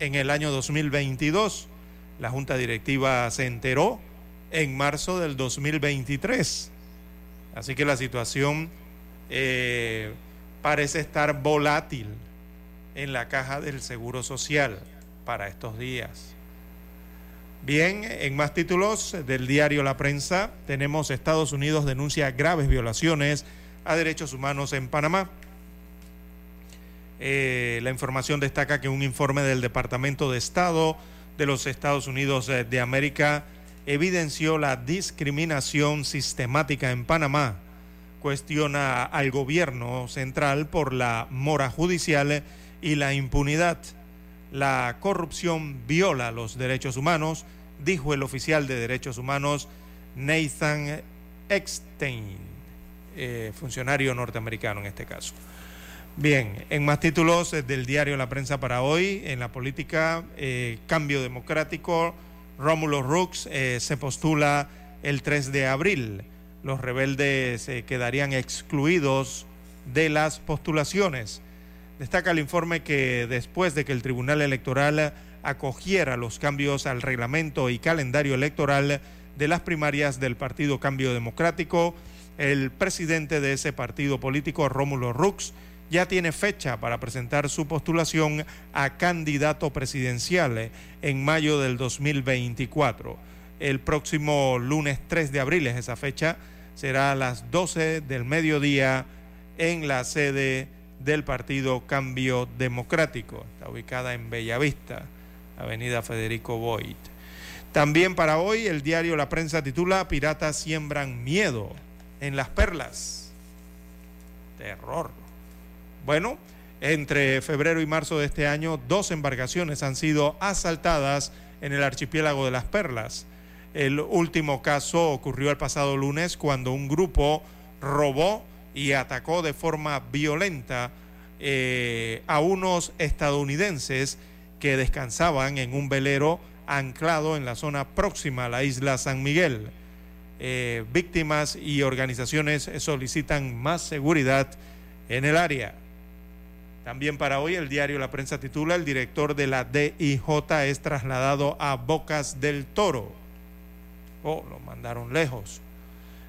en el año 2022. La Junta Directiva se enteró en marzo del 2023. Así que la situación eh, parece estar volátil en la caja del Seguro Social para estos días. Bien, en más títulos del diario La Prensa tenemos Estados Unidos denuncia graves violaciones a derechos humanos en Panamá. Eh, la información destaca que un informe del Departamento de Estado de los Estados Unidos eh, de América evidenció la discriminación sistemática en Panamá. Cuestiona al gobierno central por la mora judicial y la impunidad. La corrupción viola los derechos humanos, dijo el oficial de derechos humanos Nathan Eckstein, eh, funcionario norteamericano en este caso. Bien, en más títulos del diario La Prensa para hoy, en la política, eh, cambio democrático, Rómulo Rux eh, se postula el 3 de abril. Los rebeldes quedarían excluidos de las postulaciones. Destaca el informe que después de que el Tribunal Electoral acogiera los cambios al reglamento y calendario electoral de las primarias del Partido Cambio Democrático, el presidente de ese partido político, Rómulo Rux, ya tiene fecha para presentar su postulación a candidato presidencial en mayo del 2024. El próximo lunes 3 de abril es esa fecha, será a las 12 del mediodía en la sede del Partido Cambio Democrático. Está ubicada en Bellavista, Avenida Federico Boyd. También para hoy el diario La Prensa titula Piratas siembran miedo en las perlas. Terror. Bueno, entre febrero y marzo de este año, dos embarcaciones han sido asaltadas en el archipiélago de las Perlas. El último caso ocurrió el pasado lunes cuando un grupo robó y atacó de forma violenta eh, a unos estadounidenses que descansaban en un velero anclado en la zona próxima a la isla San Miguel. Eh, víctimas y organizaciones solicitan más seguridad en el área. También para hoy el diario La Prensa titula El director de la DIJ es trasladado a Bocas del Toro. Oh, lo mandaron lejos.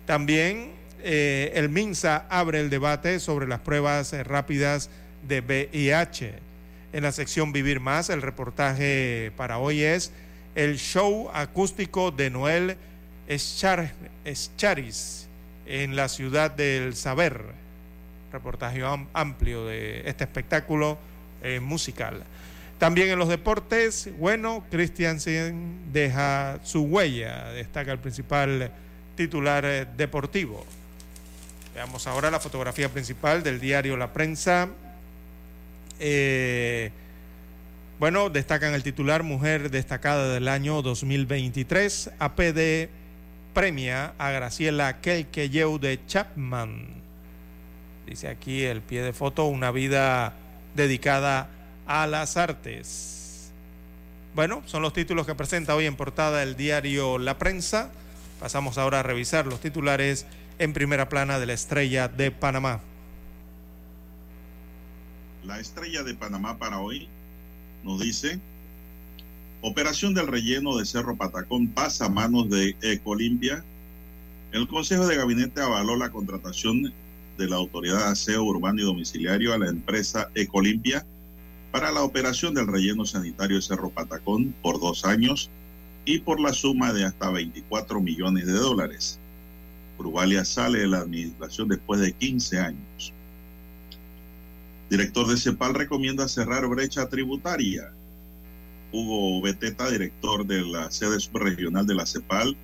También eh, el MINSA abre el debate sobre las pruebas eh, rápidas de VIH. En la sección Vivir Más, el reportaje para hoy es el show acústico de Noel Scharis en la ciudad del saber. Reportaje amplio de este espectáculo eh, musical. También en los deportes, bueno, Christiansen deja su huella, destaca el principal titular deportivo. Veamos ahora la fotografía principal del diario La Prensa. Eh, bueno, destacan el titular Mujer destacada del año 2023. APD premia a Graciela Kelkeyeu de Chapman. Dice aquí el pie de foto, una vida dedicada a las artes. Bueno, son los títulos que presenta hoy en portada el diario La Prensa. Pasamos ahora a revisar los titulares en primera plana de la estrella de Panamá. La estrella de Panamá para hoy nos dice, operación del relleno de Cerro Patacón pasa a manos de Ecolimpia. El Consejo de Gabinete avaló la contratación de la Autoridad de Aseo Urbano y Domiciliario a la empresa Ecolimpia para la operación del relleno sanitario de Cerro Patacón por dos años y por la suma de hasta 24 millones de dólares. Brugalia sale de la administración después de 15 años. Director de CEPAL recomienda cerrar brecha tributaria. Hugo Beteta, director de la sede subregional de la CEPAL,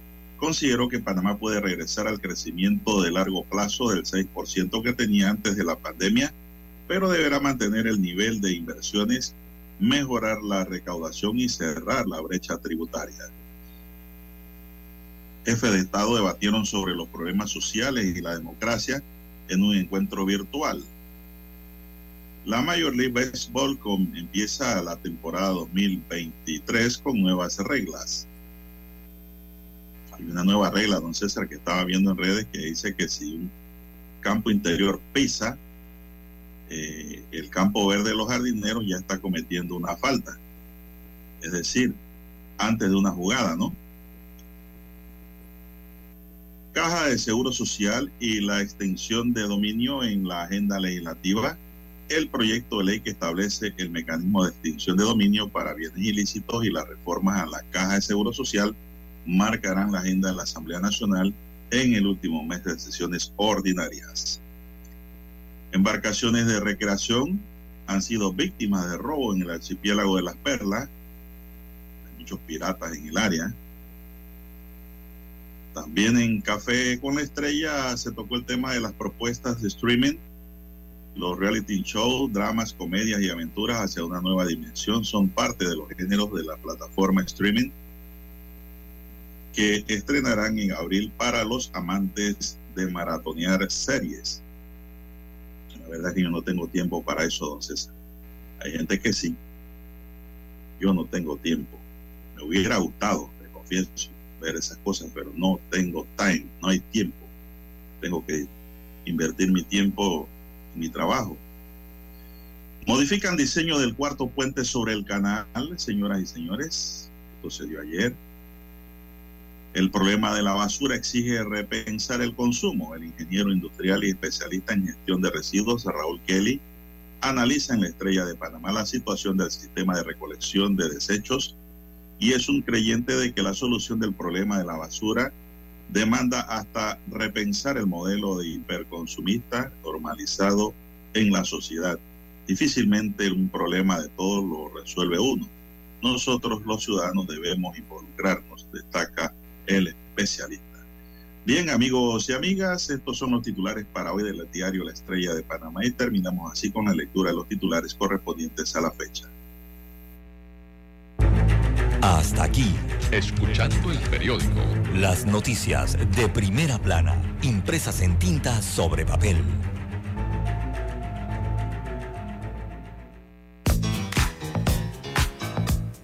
consideró que Panamá puede regresar al crecimiento de largo plazo del 6% que tenía antes de la pandemia, pero deberá mantener el nivel de inversiones, mejorar la recaudación y cerrar la brecha tributaria jefes de Estado debatieron sobre los problemas sociales y la democracia en un encuentro virtual. La Major League Baseball empieza la temporada 2023 con nuevas reglas. Una nueva regla, don César, que estaba viendo en redes que dice que si un campo interior pisa, eh, el campo verde de los jardineros ya está cometiendo una falta. Es decir, antes de una jugada, ¿no? Caja de Seguro Social y la extensión de dominio en la agenda legislativa, el proyecto de ley que establece el mecanismo de extinción de dominio para bienes ilícitos y las reformas a la Caja de Seguro Social marcarán la agenda de la Asamblea Nacional en el último mes de sesiones ordinarias. Embarcaciones de recreación han sido víctimas de robo en el archipiélago de las Perlas. Hay muchos piratas en el área. También en Café con la Estrella se tocó el tema de las propuestas de streaming. Los reality shows, dramas, comedias y aventuras hacia una nueva dimensión son parte de los géneros de la plataforma streaming que estrenarán en abril para los amantes de maratonear series. La verdad es que yo no tengo tiempo para eso, don César. Hay gente que sí. Yo no tengo tiempo. Me hubiera gustado, te confieso, ver esas cosas, pero no tengo time, no hay tiempo. Tengo que invertir mi tiempo en mi trabajo. Modifican diseño del cuarto puente sobre el canal, señoras y señores. Esto se dio ayer. El problema de la basura exige repensar el consumo. El ingeniero industrial y especialista en gestión de residuos, Raúl Kelly, analiza en la Estrella de Panamá la situación del sistema de recolección de desechos y es un creyente de que la solución del problema de la basura demanda hasta repensar el modelo de hiperconsumista normalizado en la sociedad. Difícilmente un problema de todos lo resuelve uno. Nosotros los ciudadanos debemos involucrarnos, destaca el especialista. Bien, amigos y amigas, estos son los titulares para hoy del diario La Estrella de Panamá y terminamos así con la lectura de los titulares correspondientes a la fecha. Hasta aquí, escuchando el periódico. Las noticias de primera plana, impresas en tinta sobre papel.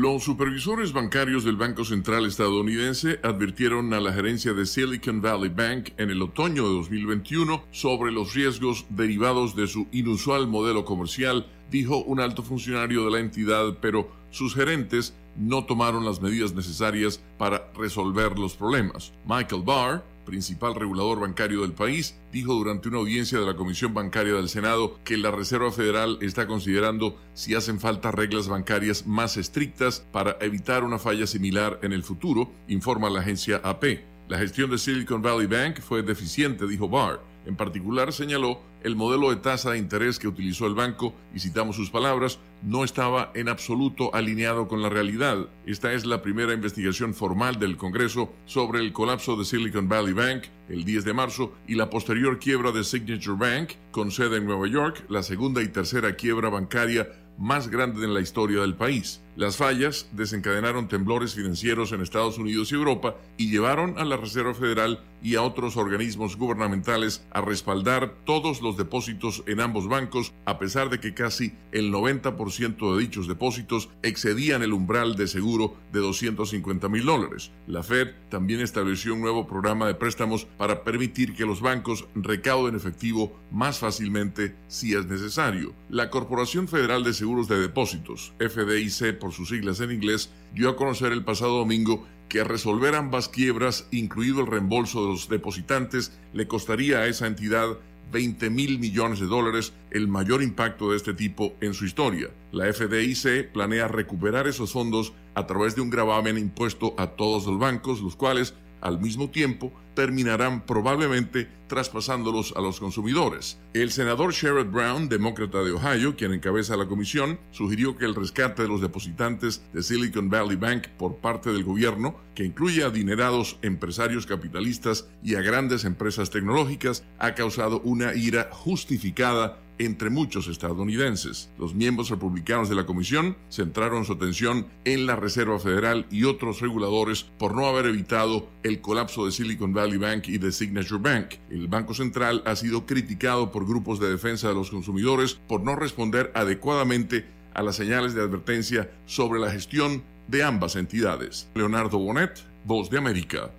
Los supervisores bancarios del Banco Central estadounidense advirtieron a la gerencia de Silicon Valley Bank en el otoño de 2021 sobre los riesgos derivados de su inusual modelo comercial, dijo un alto funcionario de la entidad, pero sus gerentes no tomaron las medidas necesarias para resolver los problemas. Michael Barr, principal regulador bancario del país, dijo durante una audiencia de la Comisión Bancaria del Senado que la Reserva Federal está considerando si hacen falta reglas bancarias más estrictas para evitar una falla similar en el futuro, informa la agencia AP. La gestión de Silicon Valley Bank fue deficiente, dijo Barr. En particular, señaló, el modelo de tasa de interés que utilizó el banco, y citamos sus palabras, no estaba en absoluto alineado con la realidad. Esta es la primera investigación formal del Congreso sobre el colapso de Silicon Valley Bank el 10 de marzo y la posterior quiebra de Signature Bank, con sede en Nueva York, la segunda y tercera quiebra bancaria más grande en la historia del país. Las fallas desencadenaron temblores financieros en Estados Unidos y Europa y llevaron a la Reserva Federal y a otros organismos gubernamentales a respaldar todos los depósitos en ambos bancos, a pesar de que casi el 90% de dichos depósitos excedían el umbral de seguro de 250 mil dólares. La Fed también estableció un nuevo programa de préstamos para permitir que los bancos recauden efectivo más fácilmente si es necesario. La Corporación Federal de Seguros de Depósitos, FDIC por sus siglas en inglés, dio a conocer el pasado domingo que resolver ambas quiebras, incluido el reembolso de los depositantes, le costaría a esa entidad 20 mil millones de dólares, el mayor impacto de este tipo en su historia. La FDIC planea recuperar esos fondos a través de un gravamen impuesto a todos los bancos, los cuales al mismo tiempo terminarán probablemente traspasándolos a los consumidores. El senador Sherrod Brown, demócrata de Ohio, quien encabeza la comisión, sugirió que el rescate de los depositantes de Silicon Valley Bank por parte del gobierno, que incluye a adinerados empresarios capitalistas y a grandes empresas tecnológicas, ha causado una ira justificada entre muchos estadounidenses. Los miembros republicanos de la comisión centraron su atención en la Reserva Federal y otros reguladores por no haber evitado el colapso de Silicon Valley Bank y de Signature Bank. El Banco Central ha sido criticado por grupos de defensa de los consumidores por no responder adecuadamente a las señales de advertencia sobre la gestión de ambas entidades. Leonardo Bonet, Voz de América.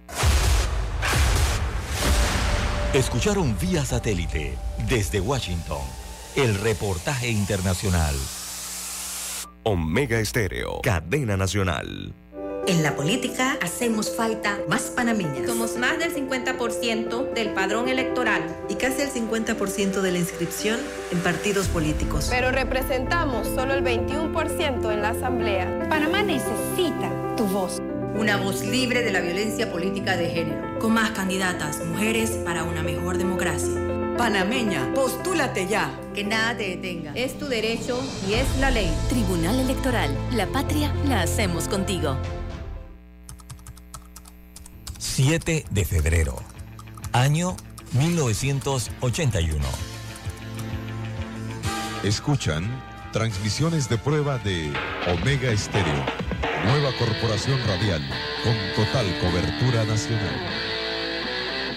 Escucharon vía satélite desde Washington el reportaje internacional. Omega Estéreo, cadena nacional. En la política hacemos falta más panameñas. Somos más del 50% del padrón electoral. Y casi el 50% de la inscripción en partidos políticos. Pero representamos solo el 21% en la Asamblea. Panamá necesita tu voz. Una voz libre de la violencia política de género. Con más candidatas mujeres para una mejor democracia. Panameña, postúlate ya. Que nada te detenga. Es tu derecho y es la ley. Tribunal Electoral. La patria la hacemos contigo. 7 de febrero. Año 1981. Escuchan transmisiones de prueba de Omega Estéreo, nueva corporación radial con total cobertura nacional.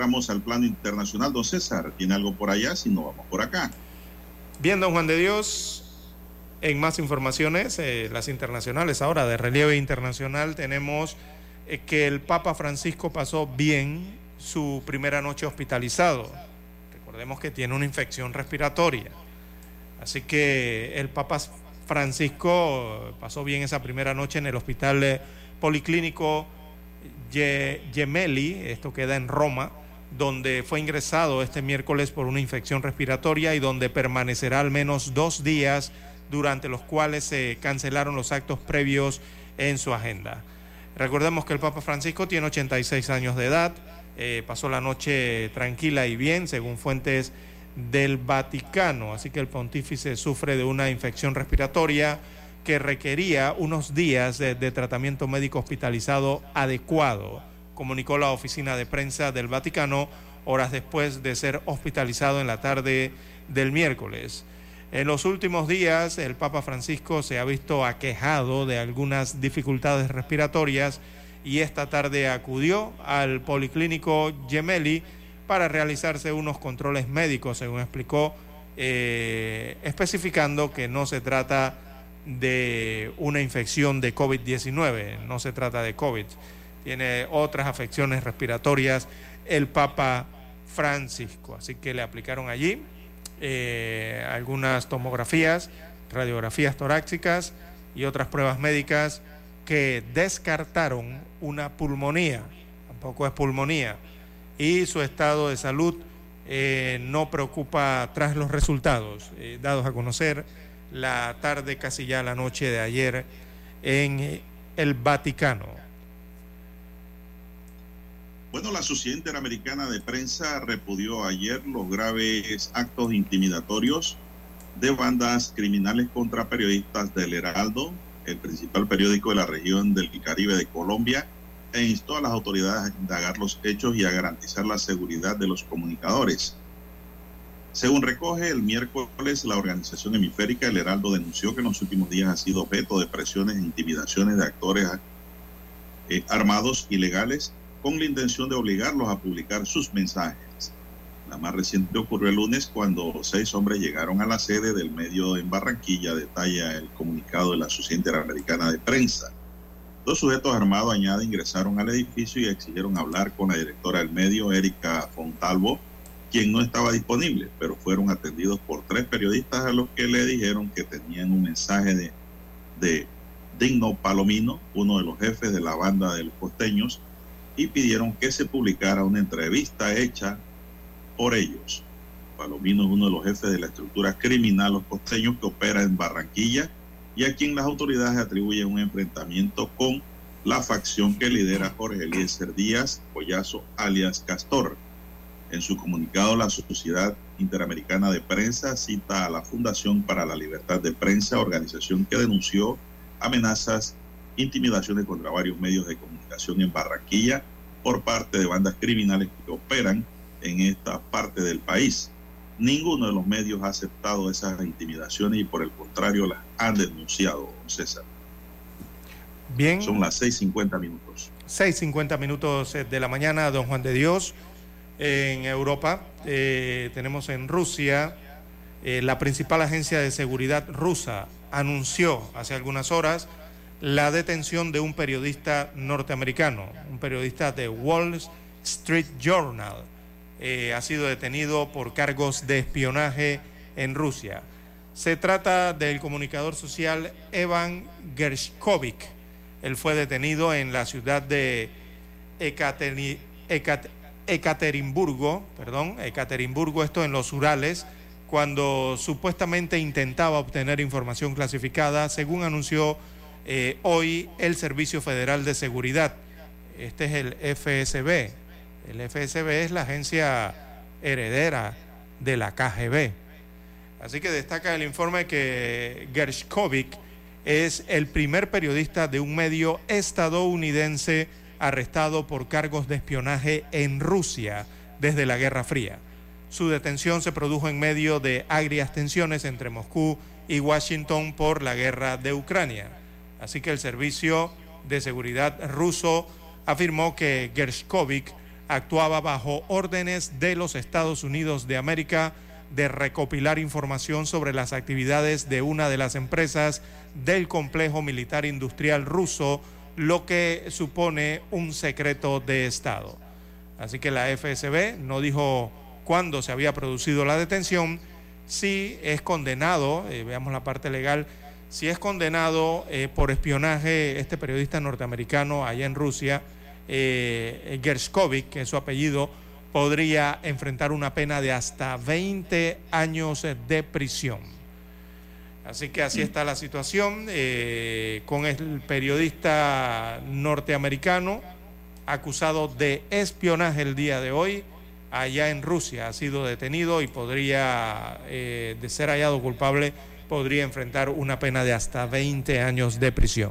Entramos al plano internacional. Don César, ¿tiene algo por allá? Si no, vamos por acá. Bien, don Juan de Dios, en más informaciones, eh, las internacionales ahora, de relieve internacional, tenemos eh, que el Papa Francisco pasó bien su primera noche hospitalizado. Recordemos que tiene una infección respiratoria. Así que el Papa Francisco pasó bien esa primera noche en el hospital policlínico Gemelli, esto queda en Roma, donde fue ingresado este miércoles por una infección respiratoria y donde permanecerá al menos dos días durante los cuales se cancelaron los actos previos en su agenda. Recordemos que el Papa Francisco tiene 86 años de edad, eh, pasó la noche tranquila y bien, según fuentes del Vaticano, así que el pontífice sufre de una infección respiratoria que requería unos días de, tratamiento médico hospitalizado adecuado, comunicó la oficina de prensa del Vaticano horas después de ser hospitalizado en la tarde del miércoles. En los últimos días, el Papa Francisco se ha visto aquejado de algunas dificultades respiratorias y esta tarde acudió al Policlínico Gemelli para realizarse unos controles médicos, según explicó, eh, especificando que no se trata de una infección de COVID-19. No se trata de COVID. Tiene otras afecciones respiratorias el Papa Francisco. Así que le aplicaron allí eh, algunas tomografías, radiografías torácicas y otras pruebas médicas que descartaron una pulmonía, tampoco es pulmonía, y su estado de salud eh, no preocupa tras los resultados eh, dados a conocer la tarde, casi ya la noche de ayer en el Vaticano. Bueno, la Sociedad Interamericana de Prensa repudió ayer los graves actos intimidatorios de bandas criminales contra periodistas del Heraldo, el principal periódico de la región del Caribe de Colombia, e instó a las autoridades a indagar los hechos y a garantizar la seguridad de los comunicadores. Según recoge el miércoles la organización hemisférica, el Heraldo denunció que en los últimos días ha sido objeto de presiones e intimidaciones de actores eh, armados ilegales con la intención de obligarlos a publicar sus mensajes. La más reciente ocurrió el lunes cuando seis hombres llegaron a la sede del medio en Barranquilla, detalla el comunicado de la Sociedad Interamericana de Prensa. Dos sujetos armados, añade, ingresaron al edificio y exigieron hablar con la directora del medio, Erika Fontalvo, quien no estaba disponible, pero fueron atendidos por tres periodistas a los que le dijeron que tenían un mensaje de, de Digno Palomino, uno de los jefes de la banda de los costeños, y pidieron que se publicara una entrevista hecha por ellos. Palomino es uno de los jefes de la estructura criminal Los Costeños que opera en Barranquilla y a quien las autoridades atribuyen un enfrentamiento con la facción que lidera Jorge Eliezer Díaz Collazo alias Castor. En su comunicado, la Sociedad Interamericana de Prensa cita a la Fundación para la Libertad de Prensa, organización que denunció amenazas intimidaciones contra varios medios de comunicación en Barranquilla por parte de bandas criminales que operan en esta parte del país. Ninguno de los medios ha aceptado esas intimidaciones y por el contrario las han denunciado, César. Bien. Son las 6.50 minutos. 6.50 minutos eh, de la mañana, don Juan de Dios. En Europa eh, tenemos en Rusia, eh, la principal agencia de seguridad rusa anunció hace algunas horas la detención de un periodista norteamericano, un periodista de Wall Street Journal. Eh, ha sido detenido por cargos de espionaje en Rusia. Se trata del comunicador social Evan Gershkovik. Él fue detenido en la ciudad de Ekaterimburgo, perdón, Ekaterimburgo, esto en los Urales, cuando supuestamente intentaba obtener información clasificada, según anunció eh, hoy el Servicio Federal de Seguridad. Este es el FSB. El FSB es la agencia heredera de la KGB. Así que destaca el informe que Gershkovik es el primer periodista de un medio estadounidense arrestado por cargos de espionaje en Rusia desde la Guerra Fría. Su detención se produjo en medio de agrias tensiones entre Moscú y Washington por la guerra de Ucrania. Así que el Servicio de Seguridad ruso afirmó que Gershkovik actuaba bajo órdenes de los Estados Unidos de América de recopilar información sobre las actividades de una de las empresas del complejo militar industrial ruso, lo que supone un secreto de Estado. Así que la FSB no dijo cuándo se había producido la detención, si es condenado, eh, veamos la parte legal, si es condenado eh, por espionaje este periodista norteamericano allá en Rusia, eh, Gershkovik, que es su apellido, podría enfrentar una pena de hasta 20 años de prisión. Así que así está la situación eh, con el periodista norteamericano acusado de espionaje el día de hoy allá en Rusia. Ha sido detenido y podría, de ser hallado culpable, podría enfrentar una pena de hasta 20 años de prisión.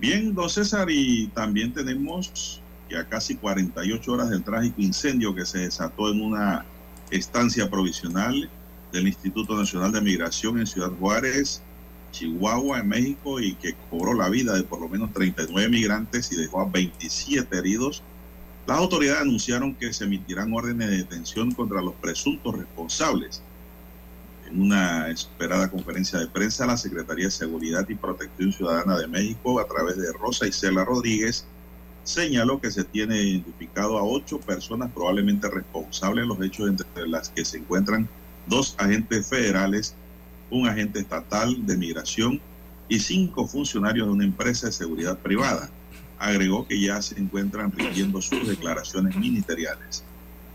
Bien, don César, y también tenemos que a casi 48 horas del trágico incendio que se desató en una estancia provisional del Instituto Nacional de Migración en Ciudad Juárez, Chihuahua, en México, y que cobró la vida de por lo menos 39 migrantes y dejó a 27 heridos, las autoridades anunciaron que se emitirán órdenes de detención contra los presuntos responsables En una esperada conferencia de prensa, la Secretaría de Seguridad y Protección Ciudadana de México, a través de Rosa Isela Rodríguez, señaló que se tiene identificado a ocho personas probablemente responsables de los hechos, entre las que se encuentran dos agentes federales, un agente estatal de migración y cinco funcionarios de una empresa de seguridad privada. Agregó que ya se encuentran rigiendo sus declaraciones ministeriales.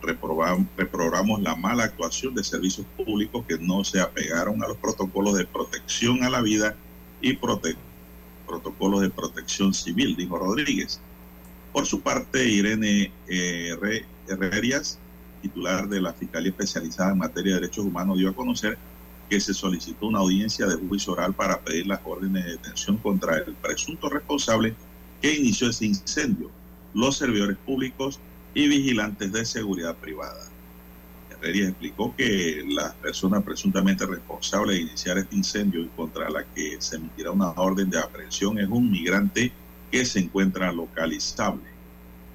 Reprobamos la mala actuación de servicios públicos que no se apegaron a los protocolos de protección a la vida y protocolos de protección civil, dijo Rodríguez. Por su parte, Irene eh, Herrerias, titular de la Fiscalía Especializada en Materia de Derechos Humanos, dio a conocer que se solicitó una audiencia de juicio oral para pedir las órdenes de detención contra el presunto responsable que inició ese incendio, los servidores públicos y vigilantes de seguridad privada. Herrerias explicó que la persona presuntamente responsable de iniciar este incendio y contra la que se emitirá una orden de aprehensión es un migrante que se encuentra localizable.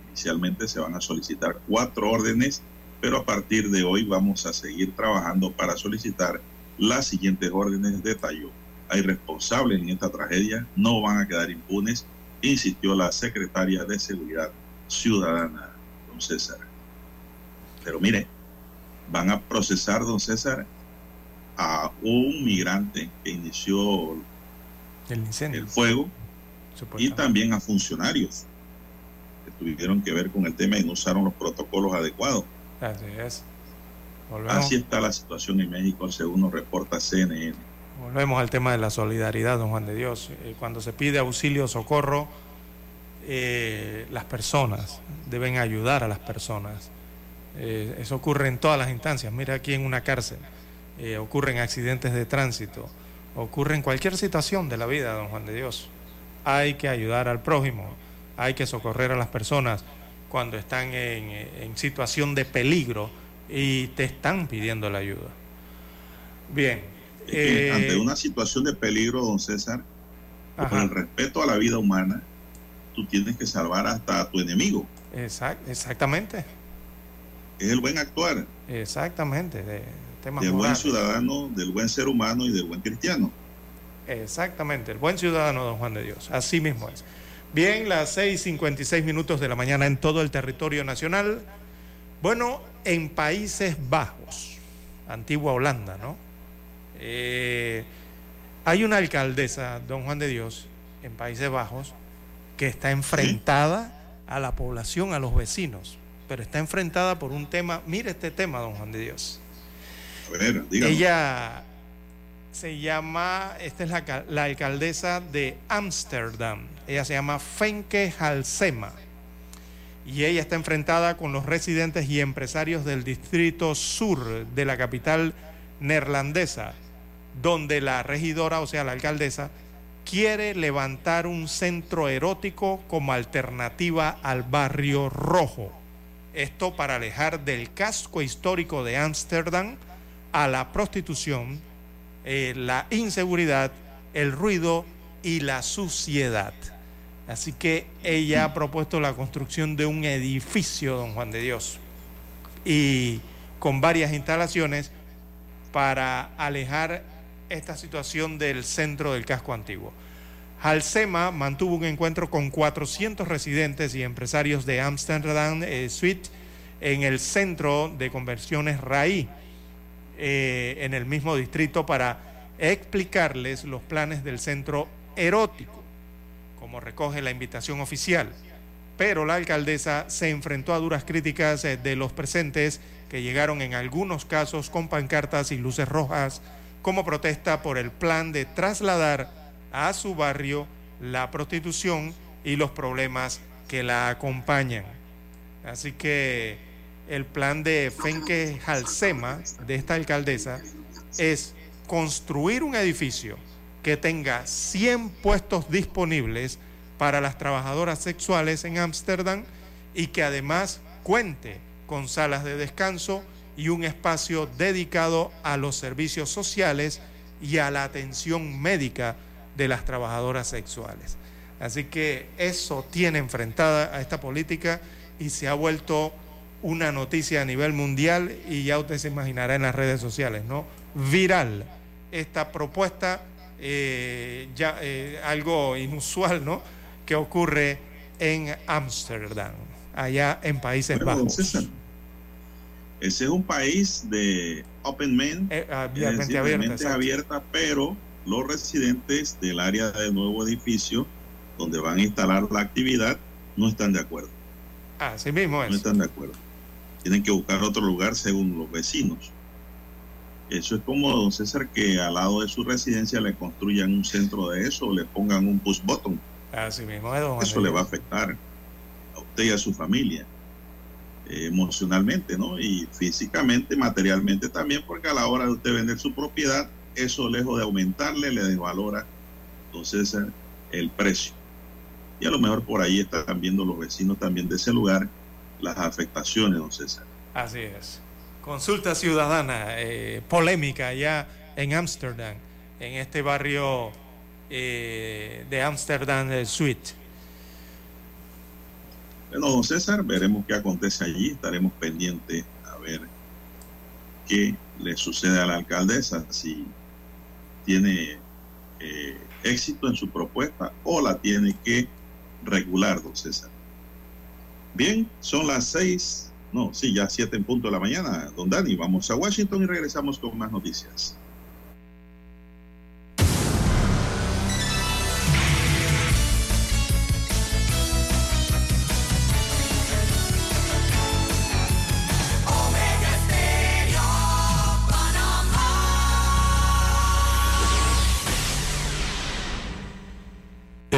Inicialmente se van a solicitar cuatro órdenes, pero a partir de hoy vamos a seguir trabajando para solicitar las siguientes órdenes, detalló. Hay responsables en esta tragedia, no van a quedar impunes, insistió la secretaria de Seguridad Ciudadana, don César. Pero mire, van a procesar, don César, a un migrante que inició el, el fuego y también a funcionarios que tuvieron que ver con el tema y no usaron los protocolos adecuados. Así es. Así está la situación en México, según nos reporta CNN. Volvemos al tema de la solidaridad, don Juan de Dios. Eh, cuando se pide auxilio, socorro, eh, las personas deben ayudar a las personas. Eh, eso ocurre en todas las instancias. Mira aquí en una cárcel, ocurren accidentes de tránsito, ocurre en cualquier situación de la vida, don Juan de Dios. Hay que ayudar al prójimo, hay que socorrer a las personas cuando están en, en situación de peligro y te están pidiendo la ayuda. Bien. Eh, ante una situación de peligro, don César, por el respeto a la vida humana, tú tienes que salvar hasta a tu enemigo. exactamente. Es el buen actuar. Exactamente. De, del buen ciudadano, del buen ser humano y del buen cristiano. Exactamente, el buen ciudadano, don Juan de Dios. Así mismo es. Bien, las 6:56 minutos de la mañana en todo el territorio nacional. Bueno, en Países Bajos, antigua Holanda, ¿no? Eh, hay una alcaldesa, don Juan de Dios, en Países Bajos, que está enfrentada a la población, a los vecinos, pero está enfrentada por un tema, mire este tema, don Juan de Dios. Ella se llama, esta es la, la alcaldesa de Ámsterdam, ella se llama Fenke Halsema. Y ella está enfrentada con los residentes y empresarios del distrito sur de la capital neerlandesa, donde la regidora, o sea, la alcaldesa, quiere levantar un centro erótico como alternativa al barrio rojo. Esto para alejar del casco histórico de Ámsterdam a la prostitución, eh, la inseguridad, el ruido y la suciedad. Así que ella ha propuesto la construcción de un edificio, don Juan de Dios, y con varias instalaciones para alejar esta situación del centro del casco antiguo. Halsema mantuvo un encuentro con 400 residentes y empresarios de Amsterdam eh, Suite en el centro de conversiones RAI, eh, en el mismo distrito, para explicarles los planes del centro erótico como recoge la invitación oficial. Pero la alcaldesa se enfrentó a duras críticas eh, de los presentes que llegaron en algunos casos con pancartas y luces rojas como protesta por el plan de trasladar a su barrio la prostitución y los problemas que la acompañan. Así que el plan de Fenke Halsema, de esta alcaldesa, es construir un edificio que tenga 100 puestos disponibles para las trabajadoras sexuales en Ámsterdam y que además cuente con salas de descanso y un espacio dedicado a los servicios sociales y a la atención médica de las trabajadoras sexuales. Así que eso tiene enfrentada a esta política y se ha vuelto una noticia a nivel mundial y ya usted se imaginará en las redes sociales, ¿no? viral esta propuesta, eh, ya, eh, algo inusual, ¿no? Que ocurre en Ámsterdam, allá en Países Bajos. Ese es un país de open men, eh, abierta, abierta, pero los residentes del área del nuevo edificio donde van a instalar la actividad no están de acuerdo. Así mismo es. No están de acuerdo. Tienen que buscar otro lugar según los vecinos. Eso es como, don César, que al lado de su residencia le construyan un centro de eso o le pongan un push button. Así mismo Eso le va a afectar a usted y a su familia emocionalmente, ¿no? Y físicamente, materialmente también, porque a la hora de usted vender su propiedad, eso lejos de aumentarle, le desvalora, entonces, el precio. Y a lo mejor por ahí están viendo los vecinos también de ese lugar las afectaciones, don César. Así es. Consulta ciudadana, eh, polémica ya en Ámsterdam, en este barrio eh, de Ámsterdam Suite. Bueno, don César, veremos qué acontece allí, estaremos pendientes a ver qué le sucede a la alcaldesa, si tiene eh, éxito en su propuesta o la tiene que regular, don César. Bien, son las seis, no, sí, ya siete en punto de la mañana, don Dani. Vamos a Washington y regresamos con más noticias.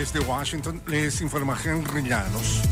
Desde Washington les informa Henry Llanos.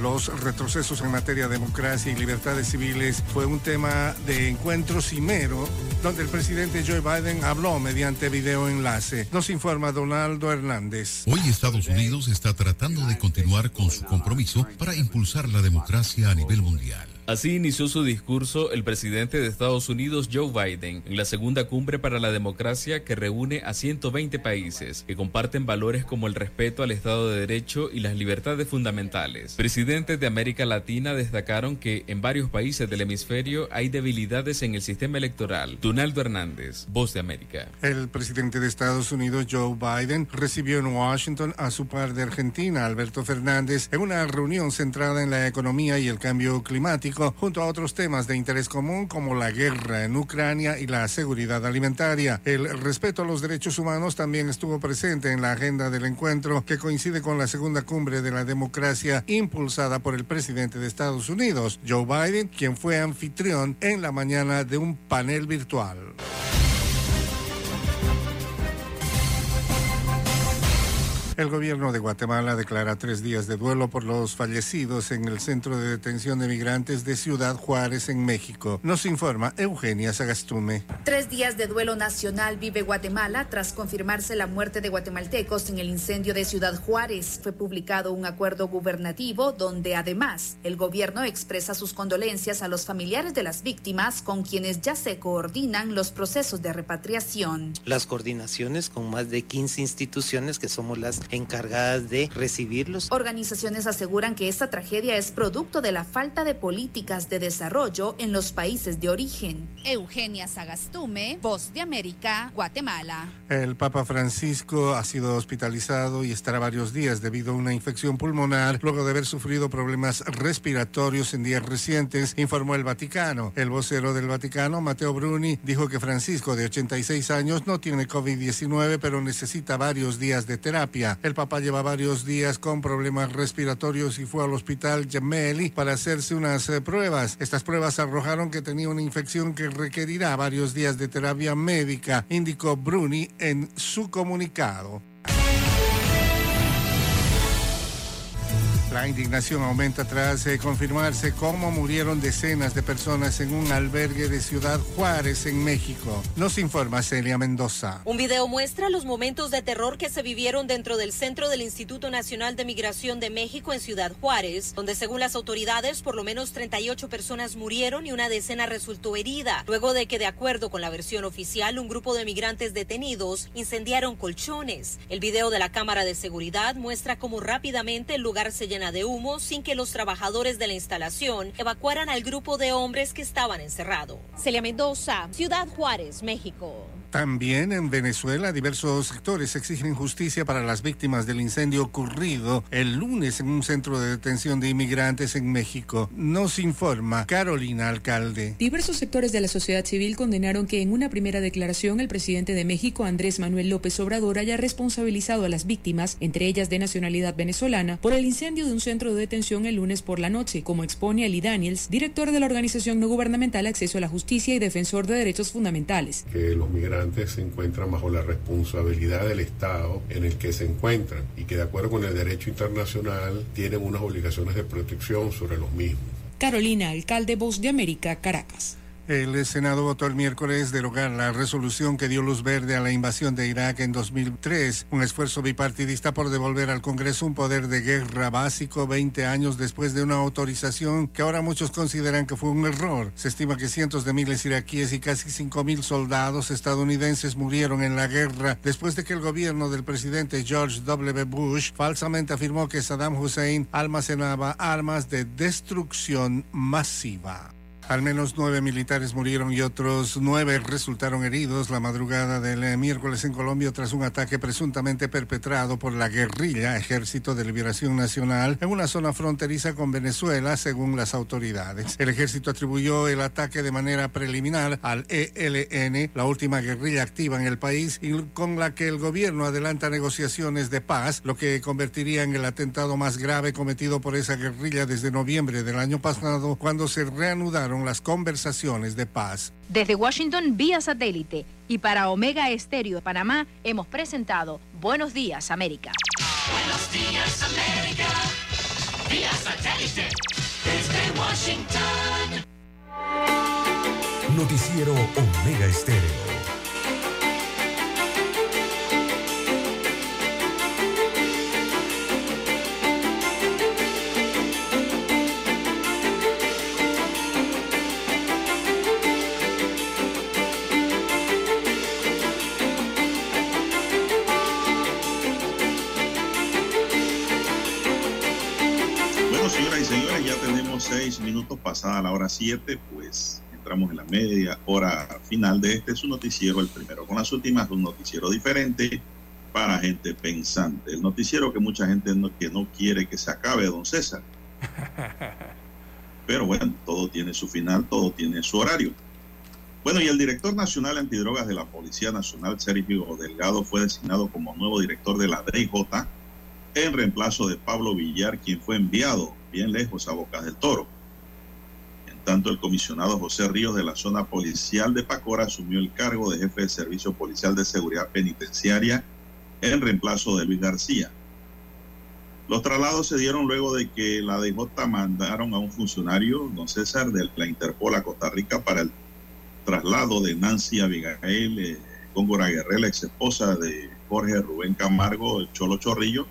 Los retrocesos en materia de democracia y libertades civiles fue un tema de encuentro cimero donde el presidente Joe Biden habló mediante videoenlace. Nos informa Donaldo Hernández. Hoy Estados Unidos está tratando de continuar con su compromiso para impulsar la democracia a nivel mundial. Así inició su discurso el presidente de Estados Unidos, Joe Biden, en la segunda cumbre para la democracia que reúne a 120 países que comparten valores como el respeto al Estado de Derecho y las libertades fundamentales. Presidentes de América Latina destacaron que en varios países del hemisferio hay debilidades en el sistema electoral. Donaldo Hernández, Voz de América. El presidente de Estados Unidos, Joe Biden, recibió en Washington a su par de Argentina, Alberto Fernández, en una reunión centrada en la economía y el cambio climático junto a otros temas de interés común como la guerra en Ucrania y la seguridad alimentaria. El respeto a los derechos humanos también estuvo presente en la agenda del encuentro que coincide con la segunda cumbre de la democracia impulsada por el presidente de Estados Unidos, Joe Biden, quien fue anfitrión en la mañana de un panel virtual. El gobierno de Guatemala declara tres días de duelo por los fallecidos en el centro de detención de migrantes de Ciudad Juárez, en México. Nos informa Eugenia Sagastume. Tres días de duelo nacional vive Guatemala tras confirmarse la muerte de guatemaltecos en el incendio de Ciudad Juárez. Fue publicado un acuerdo gubernativo donde además el gobierno expresa sus condolencias a los familiares de las víctimas con quienes ya se coordinan los procesos de repatriación. Las coordinaciones con más de 15 instituciones que somos las encargadas de recibirlos. Organizaciones aseguran que esta tragedia es producto de la falta de políticas de desarrollo en los países de origen. Eugenia Sagastume, Voz de América, Guatemala. El Papa Francisco ha sido hospitalizado y estará varios días debido a una infección pulmonar luego de haber sufrido problemas respiratorios en días recientes, informó el Vaticano. El vocero del Vaticano, Mateo Bruni, dijo que Francisco, de 86 años, no tiene COVID-19, pero necesita varios días de terapia. El papá lleva varios días con problemas respiratorios y fue al hospital Gemelli para hacerse unas eh, pruebas. Estas pruebas arrojaron que tenía una infección que requerirá varios días de terapia médica, indicó Bruni en su comunicado. La indignación aumenta tras eh, confirmarse cómo murieron decenas de personas en un albergue de Ciudad Juárez, en México. Nos informa Celia Mendoza. Un video muestra los momentos de terror que se vivieron dentro del centro del Instituto Nacional de Migración de México en Ciudad Juárez, donde según las autoridades por lo menos 38 personas murieron y una decena resultó herida, luego de que de acuerdo con la versión oficial un grupo de migrantes detenidos incendiaron colchones. El video de la cámara de seguridad muestra cómo rápidamente el lugar se de humo sin que los trabajadores de la instalación evacuaran al grupo de hombres que estaban encerrados. Celia Mendoza, Ciudad Juárez, México. También en Venezuela, diversos sectores exigen justicia para las víctimas del incendio ocurrido el lunes en un centro de detención de inmigrantes en México. Nos informa Carolina Alcalde. Diversos sectores de la sociedad civil condenaron que en una primera declaración el presidente de México, Andrés Manuel López Obrador, haya responsabilizado a las víctimas, entre ellas de nacionalidad venezolana, por el incendio de un centro de detención el lunes por la noche, como expone Ali Daniels, director de la organización no gubernamental Acceso a la Justicia y defensor de derechos fundamentales. Que los migrantes se encuentran bajo la responsabilidad del Estado en el que se encuentran y que de acuerdo con el derecho internacional tienen unas obligaciones de protección sobre los mismos. Carolina, alcalde Voz de América, Caracas. El Senado votó el miércoles derogar la resolución que dio luz verde a la invasión de Irak en 2003, un esfuerzo bipartidista por devolver al Congreso un poder de guerra básico 20 años después de una autorización que ahora muchos consideran que fue un error. Se estima que cientos de miles iraquíes y casi 5.000 soldados estadounidenses murieron en la guerra después de que el gobierno del presidente George W. Bush falsamente afirmó que Saddam Hussein almacenaba armas de destrucción masiva. Al menos nueve militares murieron y otros nueve resultaron heridos la madrugada del eh, miércoles en Colombia tras un ataque presuntamente perpetrado por la guerrilla Ejército de Liberación Nacional en una zona fronteriza con Venezuela, según las autoridades. El ejército atribuyó el ataque de manera preliminar al ELN, la última guerrilla activa en el país, y con la que el gobierno adelanta negociaciones de paz, lo que convertiría en el atentado más grave cometido por esa guerrilla desde noviembre del año pasado, cuando se reanudaron las conversaciones de paz. Desde Washington vía satélite y para Omega Estéreo de Panamá hemos presentado Buenos Días América. Buenos días América. Vía satélite. Desde Washington. Noticiero Omega Estéreo. Tenemos seis minutos pasada la hora siete, pues entramos en la media hora final de este su noticiero, el primero con las últimas, un noticiero diferente para gente pensante, el noticiero que mucha gente no, que no quiere que se acabe, don César. Pero bueno, todo tiene su final, todo tiene su horario. Bueno, y el director nacional antidrogas de la Policía Nacional, Sergio Delgado, fue designado como nuevo director de la DIJ en reemplazo de Pablo Villar, quien fue enviado bien lejos a Bocas del Toro. En tanto, el comisionado José Ríos de la zona policial de Pacora asumió el cargo de jefe de Servicio Policial de Seguridad Penitenciaria en reemplazo de Luis García. Los traslados se dieron luego de que la DJ mandaron a un funcionario, don César, de la Interpol a Costa Rica para el traslado de Nancy Abigail eh, Góngora Guerrero, la ex esposa de Jorge Rubén Camargo, el Cholo Chorrillo.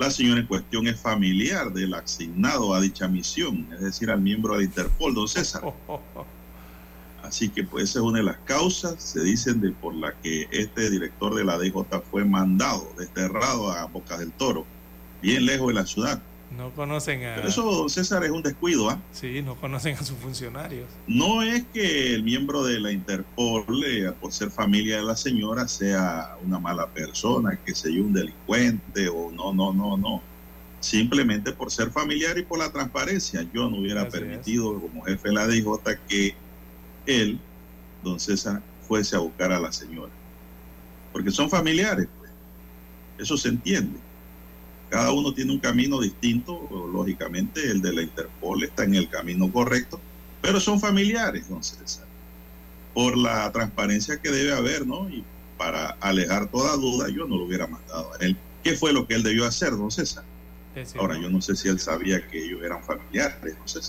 La señora en cuestión es familiar del asignado a dicha misión, es decir, al miembro de Interpol, don César. Así que pues esa es una de las causas, se dicen, de por la que este director de la DJ fue mandado, desterrado a Bocas del Toro, bien lejos de la ciudad. No conocen a... Pero eso, don César, es un descuido, ¿ah? Sí, no conocen a sus funcionarios. No es que el miembro de la Interpol, eh, por ser familia de la señora, sea una mala persona, que se yo, un delincuente o no, no, no, no. Simplemente por ser familiar y por la transparencia. Yo no hubiera Así permitido, como jefe de la DJ, que él, don César, fuese a buscar a la señora. Porque son familiares, pues. Eso se entiende. Cada uno tiene un camino distinto, lógicamente el de la Interpol está en el camino correcto, pero son familiares, don César. Por la transparencia que debe haber, ¿no? Y para alejar toda duda, yo no lo hubiera mandado a él. ¿Qué fue lo que él debió hacer, don César? Ahora, yo no sé si él sabía que ellos eran familiares, no sé.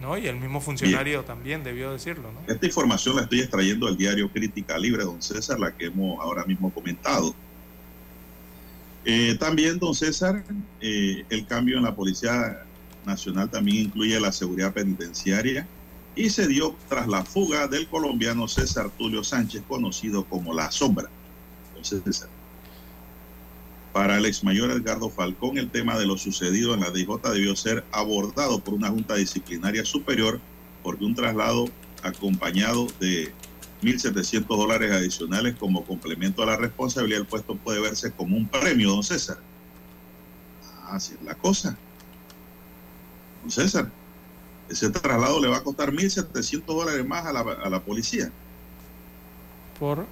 No, y el mismo funcionario también debió decirlo, ¿no? Esta información la estoy extrayendo del diario Crítica Libre, don César, la que hemos ahora mismo comentado. Eh, también, don César, eh, el cambio en la Policía Nacional también incluye la seguridad penitenciaria y se dio tras la fuga del colombiano César Tulio Sánchez, conocido como La Sombra. Entonces, César, para el ex mayor Edgardo Falcón, el tema de lo sucedido en la DJ debió ser abordado por una junta disciplinaria superior porque un traslado acompañado de 1.700 dólares adicionales como complemento a la responsabilidad del puesto puede verse como un premio, don César. Así es la cosa. Don César, ese traslado le va a costar 1.700 dólares más a la, a la policía. ¿Por?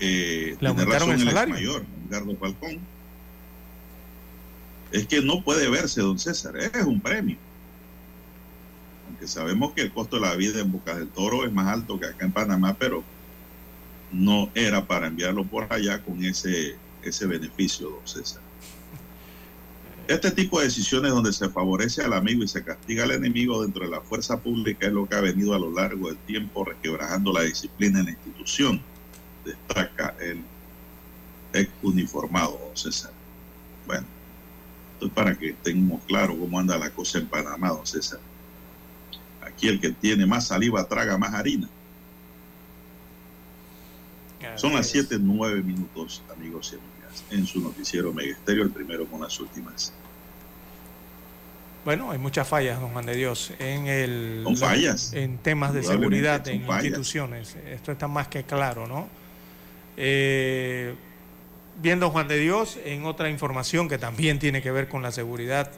Eh, ¿Le tiene aumentaron razón el el salario? mayor, Falcón. Es que no puede verse, don César, es un premio. Aunque sabemos que el costo de la vida en Boca del Toro es más alto que acá en Panamá, pero no era para enviarlo por allá con ese, ese beneficio, don César. Este tipo de decisiones donde se favorece al amigo y se castiga al enemigo dentro de la fuerza pública es lo que ha venido a lo largo del tiempo resquebrajando la disciplina en la institución, destaca el ex uniformado, César. Bueno, esto es para que tengamos claro cómo anda la cosa en Panamá, don César. Aquí el que tiene más saliva traga más harina. Son las 7, 9 minutos, amigos y amigas, en su noticiero Megesterio, el primero con las últimas. Bueno, hay muchas fallas, don Juan de Dios, en el Son fallas. en temas de seguridad en fallas. instituciones. Esto está más que claro, ¿no? Eh, bien, don Juan de Dios, en otra información que también tiene que ver con la seguridad,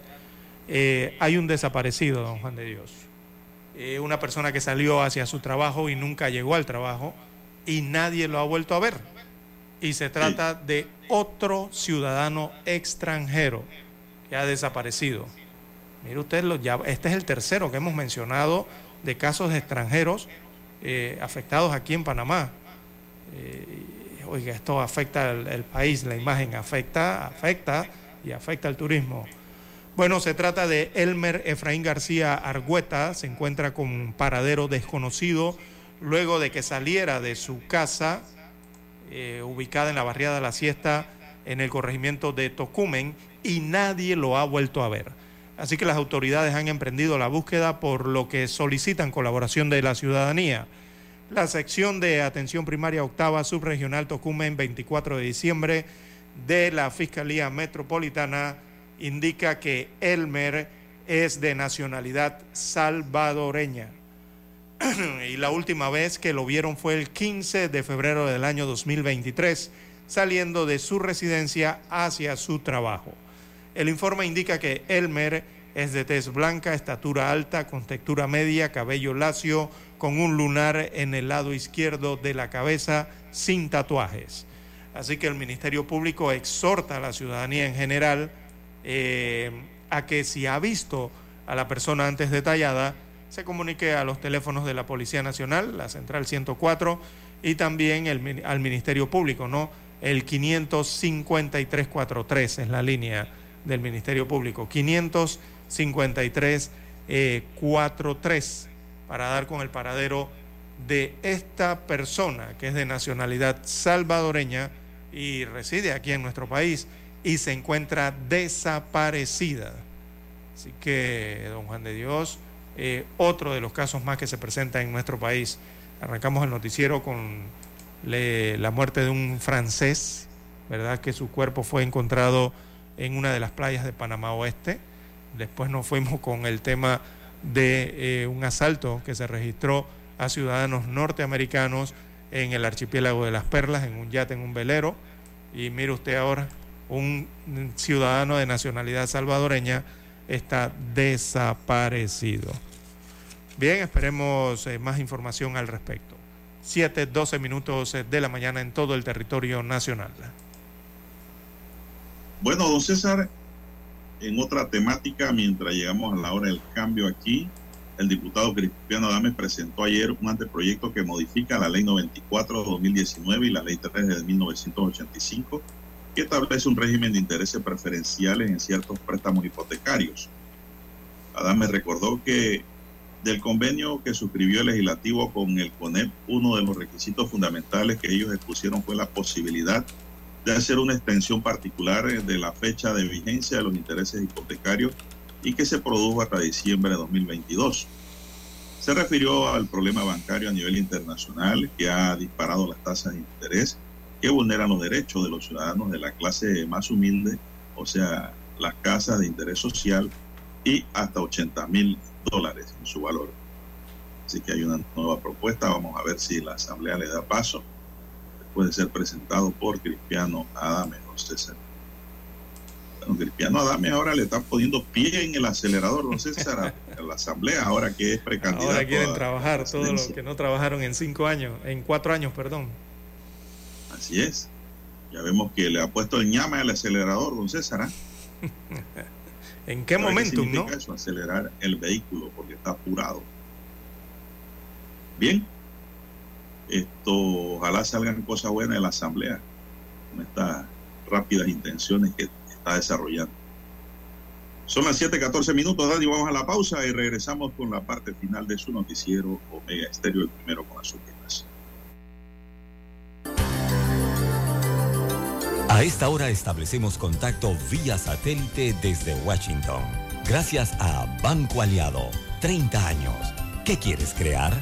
eh, hay un desaparecido, don Juan de Dios. Eh, una persona que salió hacia su trabajo y nunca llegó al trabajo y nadie lo ha vuelto a ver. Y se trata de otro ciudadano extranjero que ha desaparecido. Mire usted, lo- ya, este es el tercero que hemos mencionado de casos de extranjeros eh, afectados aquí en Panamá. Eh, oiga, esto afecta al país, la imagen afecta, afecta y afecta al turismo. Bueno, se trata de Elmer Efraín García Argüeta, se encuentra con un paradero desconocido luego de que saliera de su casa eh, ubicada en la barriada La Siesta en el corregimiento de Tocumen y nadie lo ha vuelto a ver. Así que las autoridades han emprendido la búsqueda por lo que solicitan colaboración de la ciudadanía. La sección de atención primaria octava subregional Tocumen 24 de diciembre de la Fiscalía Metropolitana indica que Elmer es de nacionalidad salvadoreña. y la última vez que lo vieron fue el 15 de febrero del año 2023, saliendo de su residencia hacia su trabajo. El informe indica que Elmer es de tez blanca, estatura alta, con textura media, cabello lacio, con un lunar en el lado izquierdo de la cabeza, sin tatuajes. Así que el Ministerio Público exhorta a la ciudadanía en general eh, a que si ha visto a la persona antes detallada, se comunique a los teléfonos de la Policía Nacional, la Central 104, y también el al Ministerio Público, ¿no? El 55343 es la línea del Ministerio Público. 55343 para dar con el paradero de esta persona que es de nacionalidad salvadoreña y reside aquí en nuestro país y se encuentra desaparecida. Así que, don Juan de Dios, eh, otro de los casos más que se presenta en nuestro país. Arrancamos el noticiero con la muerte de un francés, ¿verdad? Que su cuerpo fue encontrado en una de las playas de Panamá Oeste. Después nos fuimos con el tema de eh, un asalto que se registró a ciudadanos norteamericanos en el archipiélago de las Perlas, en un yate, en un velero. Y mire usted ahora, un ciudadano de nacionalidad salvadoreña está desaparecido. Bien, esperemos eh, más información al respecto. 7, 12 minutos eh, de la mañana en todo el territorio nacional. Bueno, don César, en otra temática, mientras llegamos a la hora del cambio aquí, el diputado Cristiano Adames presentó ayer un anteproyecto que modifica la ley 94 de 2019 y la ley 3 de 1985 que establece un régimen de intereses preferenciales en ciertos préstamos hipotecarios. Adame recordó que del convenio que suscribió el legislativo con el CONEP, uno de los requisitos fundamentales que ellos expusieron fue la posibilidad de hacer una extensión particular de la fecha de vigencia de los intereses hipotecarios y que se produjo hasta diciembre de 2022. Se refirió al problema bancario a nivel internacional que ha disparado las tasas de interés que vulneran los derechos de los ciudadanos de la clase más humilde, o sea, las casas de interés social y hasta 80 mil dólares en su valor. Así que hay una nueva propuesta, vamos a ver si la Asamblea le da paso. Puede ser presentado por Cristiano Adame, don César. Bueno, Cristiano Adame ahora le está poniendo pie en el acelerador, don César, a la Asamblea, ahora que es precandidato. Ahora quieren trabajar todo lo que no trabajaron en cinco años, en cuatro años, perdón. Así es. Ya vemos que le ha puesto el ñame al acelerador, don César. ¿ah? ¿En qué ¿Sabe momentum, no? eso? Acelerar el vehículo porque está apurado. Bien. Esto, ojalá salgan cosas buenas de la Asamblea con estas rápidas intenciones que está desarrollando. Son las 7:14 minutos, Dani. Vamos a la pausa y regresamos con la parte final de su noticiero Omega Estéreo, el primero con las A esta hora establecemos contacto vía satélite desde Washington. Gracias a Banco Aliado. 30 años. ¿Qué quieres crear?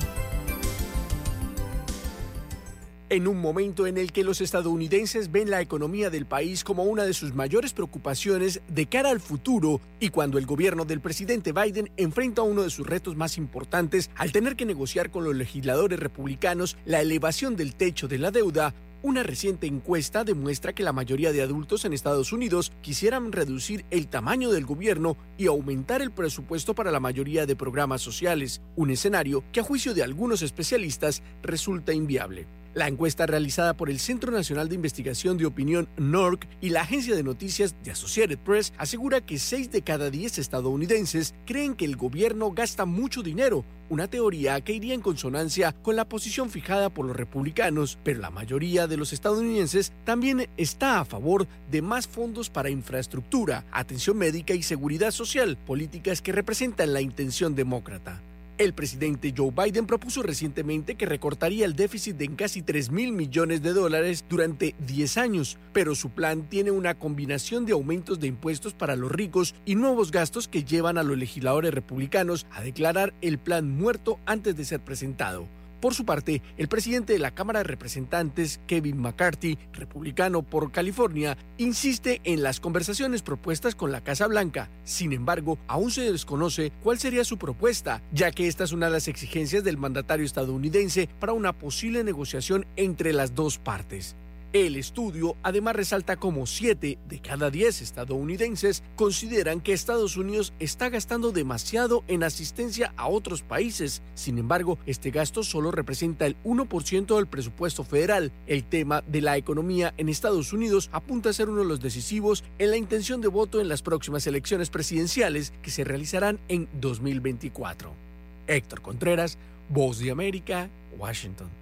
En un momento en el que los estadounidenses ven la economía del país como una de sus mayores preocupaciones de cara al futuro y cuando el gobierno del presidente Biden enfrenta uno de sus retos más importantes al tener que negociar con los legisladores republicanos la elevación del techo de la deuda, una reciente encuesta demuestra que la mayoría de adultos en Estados Unidos quisieran reducir el tamaño del gobierno y aumentar el presupuesto para la mayoría de programas sociales, un escenario que a juicio de algunos especialistas resulta inviable. La encuesta realizada por el Centro Nacional de Investigación de Opinión NORC y la agencia de noticias de Associated Press asegura que 6 de cada 10 estadounidenses creen que el gobierno gasta mucho dinero, una teoría que iría en consonancia con la posición fijada por los republicanos, pero la mayoría de los estadounidenses también está a favor de más fondos para infraestructura, atención médica y seguridad social, políticas que representan la intención demócrata. El presidente Joe Biden propuso recientemente que recortaría el déficit en casi 3 mil millones de dólares durante 10 años, pero su plan tiene una combinación de aumentos de impuestos para los ricos y nuevos gastos que llevan a los legisladores republicanos a declarar el plan muerto antes de ser presentado. Por su parte, el presidente de la Cámara de Representantes, Kevin McCarthy, republicano por California, insiste en las conversaciones propuestas con la Casa Blanca. Sin embargo, aún se desconoce cuál sería su propuesta, ya que esta es una de las exigencias del mandatario estadounidense para una posible negociación entre las dos partes. El estudio además resalta como 7 de cada 10 estadounidenses consideran que Estados Unidos está gastando demasiado en asistencia a otros países. Sin embargo, este gasto solo representa el 1% del presupuesto federal. El tema de la economía en Estados Unidos apunta a ser uno de los decisivos en la intención de voto en las próximas elecciones presidenciales que se realizarán en 2024. Héctor Contreras, Voz de América, Washington.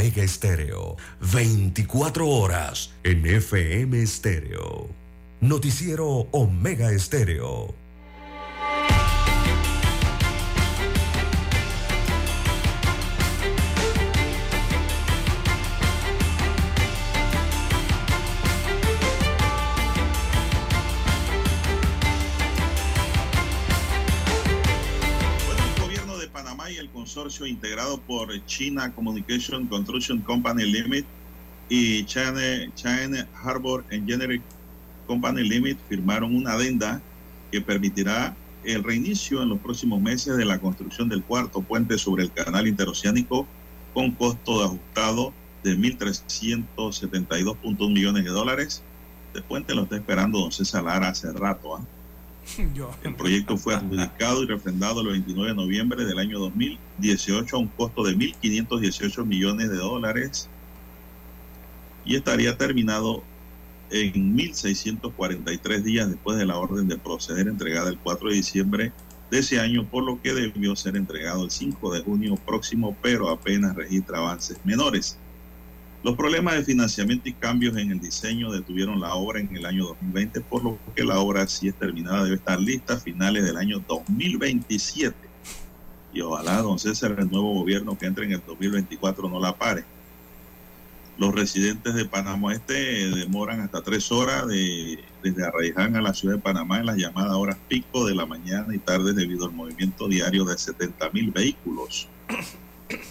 Omega Estéreo, 24 horas en FM Estéreo. Noticiero Omega Estéreo. Integrado por China Communication Construction Company Limited y China, China Harbor Engineering Company Limited firmaron una adenda que permitirá el reinicio en los próximos meses de la construcción del cuarto puente sobre el canal interoceánico con costo de ajustado de 1.372.1 millones de dólares. Este puente lo está esperando don César Lara hace rato. ¿ah? El proyecto fue adjudicado y refrendado el 29 de noviembre del año 2018 a un costo de 1.518 millones de dólares y estaría terminado en 1.643 días después de la orden de proceder entregada el 4 de diciembre de ese año, por lo que debió ser entregado el 5 de junio próximo, pero apenas registra avances menores. Los problemas de financiamiento y cambios en el diseño detuvieron la obra en el año 2020, por lo que la obra, si es terminada, debe estar lista a finales del año 2027. Y ojalá, don César, el nuevo gobierno que entre en el 2024 no la pare. Los residentes de Panamá Este demoran hasta tres horas de, desde Arraiján a la ciudad de Panamá en las llamadas horas pico de la mañana y tarde debido al movimiento diario de 70 mil vehículos.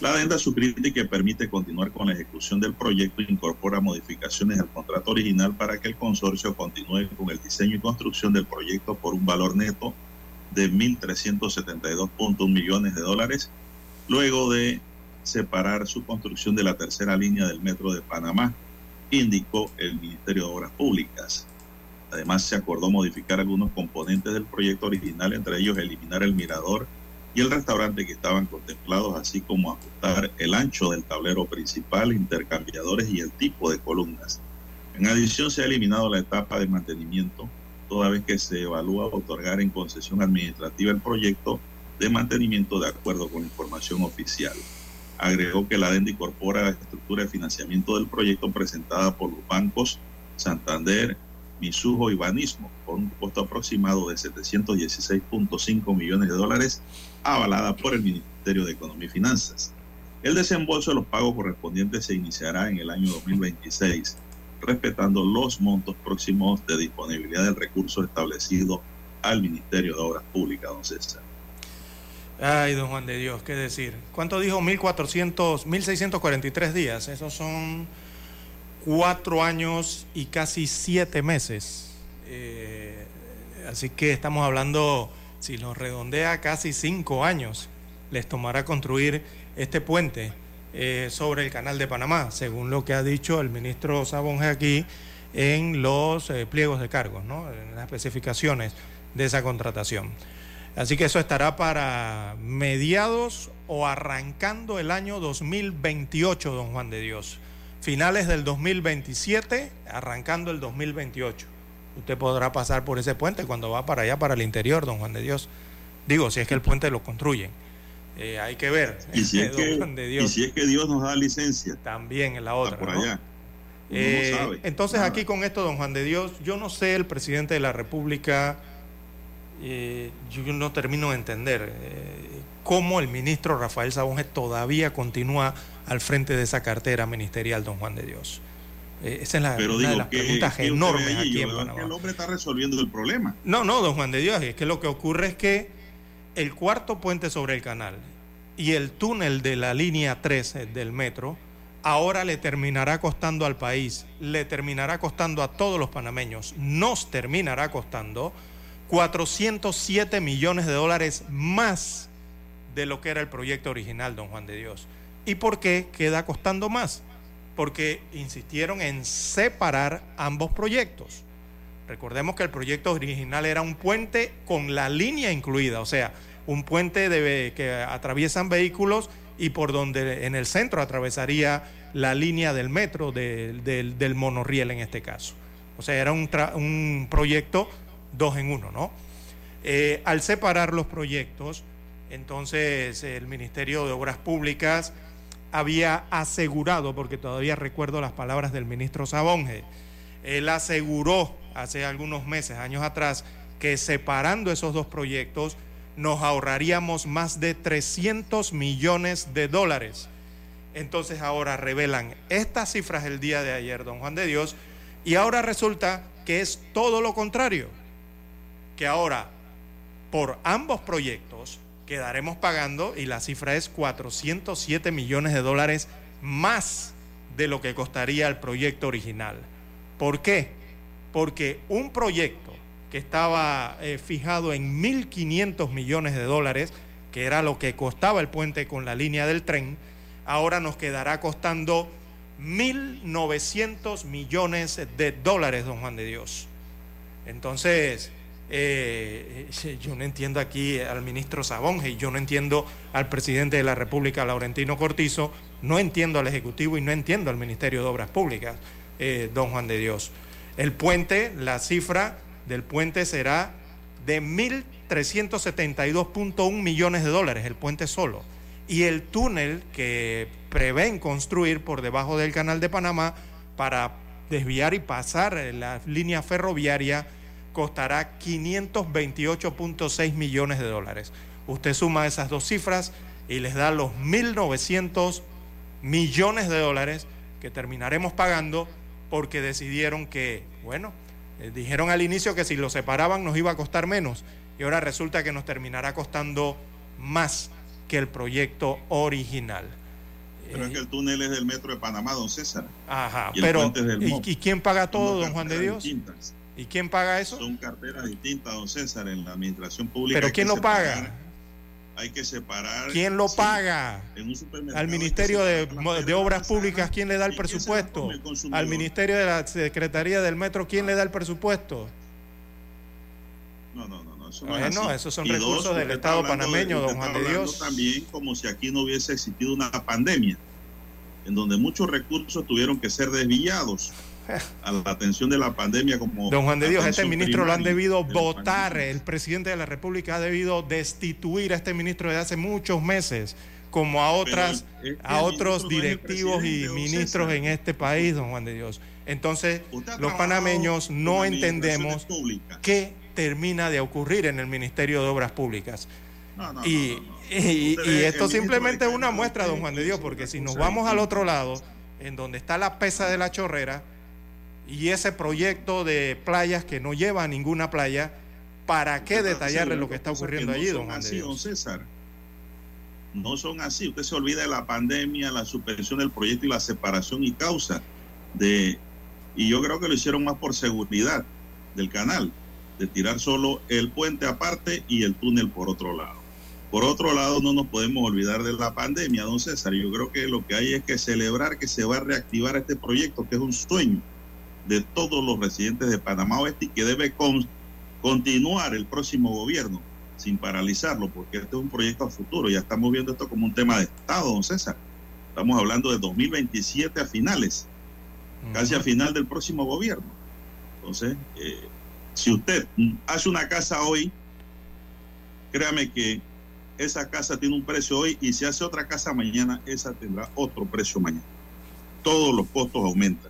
La adenda su crítica que permite continuar con la ejecución del proyecto incorpora modificaciones al contrato original para que el consorcio continúe con el diseño y construcción del proyecto por un valor neto de 1.372.1 millones de dólares, luego de separar su construcción de la tercera línea del metro de Panamá, indicó el Ministerio de Obras Públicas. Además, se acordó modificar algunos componentes del proyecto original, entre ellos eliminar el mirador y el restaurante que estaban contemplados, así como ajustar el ancho del tablero principal, intercambiadores y el tipo de columnas. En adición, se ha eliminado la etapa de mantenimiento, toda vez que se evalúa otorgar en concesión administrativa el proyecto de mantenimiento de acuerdo con información oficial. Agregó que la adenda incorpora la estructura de financiamiento del proyecto presentada por los bancos Santander, Misujo y Banismo por un costo aproximado de 716.5 millones de dólares, avalada por el Ministerio de Economía y Finanzas. El desembolso de los pagos correspondientes se iniciará en el año 2026, respetando los montos próximos de disponibilidad del recurso establecido al Ministerio de Obras Públicas, don César. Ay, don Juan de Dios, qué decir. ¿Cuánto dijo? 1400, 1643 días. Esos son cuatro años y casi siete meses. Eh, así que estamos hablando, si lo redondea, casi cinco años les tomará construir este puente eh, sobre el canal de Panamá, según lo que ha dicho el ministro Sabonge aquí en los eh, pliegos de cargos, ¿no? en las especificaciones de esa contratación. Así que eso estará para mediados o arrancando el año 2028, don Juan de Dios. Finales del 2027, arrancando el 2028. Usted podrá pasar por ese puente cuando va para allá, para el interior, don Juan de Dios. Digo, si es que el puente lo construyen. Eh, hay que ver. Y si, es don que, Juan de y Dios. si es que Dios nos da licencia. También en la otra. por allá. Eh, no sabe. entonces nada. aquí con esto, don Juan de Dios, yo no sé, el presidente de la República, eh, yo no termino de entender cómo el ministro Rafael Sabonge todavía continúa al frente de esa cartera ministerial, don Juan de Dios. Eh, esa es la, Pero una de las que, preguntas que enormes aquí en. Panamá. que el hombre está resolviendo el problema. No, no, don Juan de Dios, es que lo que ocurre es que el cuarto puente sobre el canal y el túnel de la línea 13 del metro ahora le terminará costando al país, le terminará costando a todos los panameños, nos terminará costando 407 millones de dólares más de lo que era el proyecto original, don Juan de Dios. ¿Y por qué queda costando más? Porque insistieron en separar ambos proyectos. Recordemos que el proyecto original era un puente con la línea incluida, o sea, un puente que atraviesan vehículos y por donde en el centro atravesaría la línea del metro, del- del- monorriel en este caso. O sea, era un, un proyecto dos en uno, ¿no? Eh, al separar los proyectos, entonces el Ministerio de Obras Públicas había asegurado, porque todavía recuerdo las palabras del ministro Sabonge, él aseguró hace algunos meses, años atrás, que separando esos dos proyectos nos ahorraríamos más de 300 millones de dólares. Entonces ahora revelan estas cifras el día de ayer, don Juan de Dios, y ahora resulta que es todo lo contrario, que ahora por ambos proyectos quedaremos pagando, y la cifra es 407 millones de dólares más de lo que costaría el proyecto original. ¿Por qué? Porque un proyecto que estaba eh, fijado en 1.500 millones de dólares, que era lo que costaba el puente con la línea del tren, ahora nos quedará costando 1.900 millones de dólares, don Juan de Dios. Entonces, eh, yo no entiendo aquí al ministro Sabonge, yo no entiendo al presidente de la República, Laurentino Cortizo, no entiendo al Ejecutivo y no entiendo al Ministerio de Obras Públicas, eh, don Juan de Dios. El puente, la cifra del puente será de 1.372.1 millones de dólares, el puente solo. Y el túnel que prevén construir por debajo del canal de Panamá para desviar y pasar la línea ferroviaria costará 528.6 millones de dólares. Usted suma esas dos cifras y les da los 1.900 millones de dólares que terminaremos pagando porque decidieron que, bueno, eh, dijeron al inicio que si lo separaban nos iba a costar menos y ahora resulta que nos terminará costando más que el proyecto original. Pero es que el túnel es del metro de Panamá, don César. Ajá, pero ¿y, quién paga todo, don Juan de Dios? ¿Y quién paga eso? Son carteras distintas, don César, en la administración pública. ¿Pero quién lo paga? hay que separar. ¿Quién lo paga? Al Ministerio de, de, Obras Públicas, ¿quién le da el presupuesto? Al Ministerio de la Secretaría del Metro, ¿quién le da el presupuesto? No, no, no. no bueno, esos son recursos del Estado panameño, don Juan de Dios. También como si aquí no hubiese existido una pandemia, en donde muchos recursos tuvieron que ser desviados a la atención de la pandemia como... Don Juan de Dios, este ministro lo han debido votar, el presidente de la República ha debido destituir a este ministro desde hace muchos meses, como a otras, a otros directivos y ministros en este país, don Juan de Dios. Entonces, los panameños no entendemos qué termina de ocurrir en el Ministerio de Obras Públicas. y, y, esto simplemente es una muestra, don Juan de Dios, porque si nos vamos al otro lado, en donde está la pesa de la chorrera, y ese proyecto de playas que no lleva a ninguna playa, ¿para qué detallarle lo que está ocurriendo allí, don así, don César. No son así. Usted se olvida de la pandemia, la suspensión del proyecto y la separación y causa de... Y yo creo que lo hicieron más por seguridad del canal, de tirar solo el puente aparte y el túnel por otro lado. Por otro lado, no nos podemos olvidar de la pandemia, don César. Yo creo que lo que hay es que celebrar que se va a reactivar este proyecto, que es un sueño de todos los residentes de Panamá Oeste y que debe continuar el próximo gobierno sin paralizarlo, porque este es un proyecto a futuro. Ya estamos viendo esto como un tema de Estado, don César. Estamos hablando de 2027 a finales, casi a final del próximo gobierno. Entonces, eh, si usted hace una casa hoy, créame que esa casa tiene un precio hoy y si hace otra casa mañana, esa tendrá otro precio mañana. Todos los costos aumentan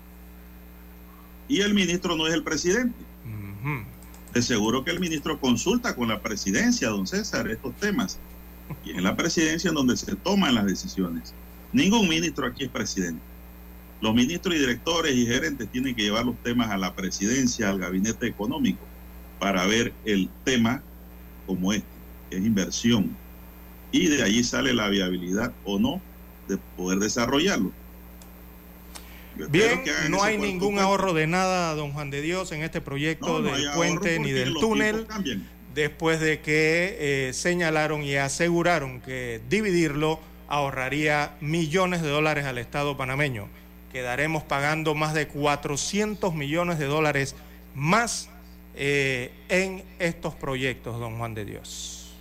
y el ministro no es el presidente. De seguro que el ministro consulta con la presidencia, don César, estos temas. Y en la presidencia en donde se toman las decisiones. Ningún ministro aquí es presidente. Los ministros y directores y gerentes tienen que llevar los temas a la presidencia, al gabinete económico, para ver el tema como este, que es inversión. Y de allí sale la viabilidad o no de poder desarrollarlo. Bien, no hay ningún ahorro de nada, don Juan de Dios, en este proyecto del puente ni del túnel, después de que eh, señalaron y aseguraron que dividirlo ahorraría millones de dólares al Estado panameño. Quedaremos pagando más de 400 millones de dólares más eh, en estos proyectos, don Juan de Dios.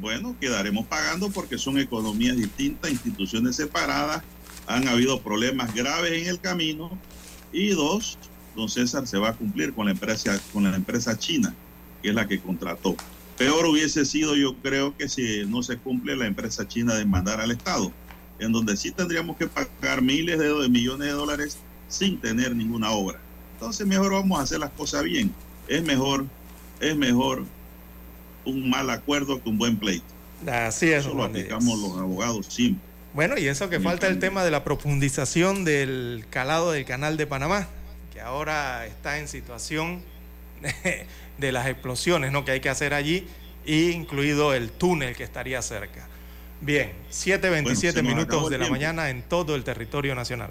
Bueno, quedaremos pagando porque son economías distintas, instituciones separadas han habido problemas graves en el camino y dos, don César se va a cumplir con la empresa, con la empresa china, que es la que contrató. Peor hubiese sido, yo creo, que si no se cumple la empresa china de mandar al Estado, en donde sí tendríamos que pagar miles de millones de dólares sin tener ninguna obra. Entonces mejor vamos a hacer las cosas bien. Es mejor, es mejor un mal acuerdo que un buen pleito. Así es. Eso lo aplicamos los abogados siempre. Bueno, y eso que falta el tema de la profundización del calado del canal de Panamá, que ahora está en situación de, las explosiones ¿no? que hay que hacer allí, incluido el túnel que estaría cerca. Bien, 7.27 minutos de la mañana en todo el territorio nacional.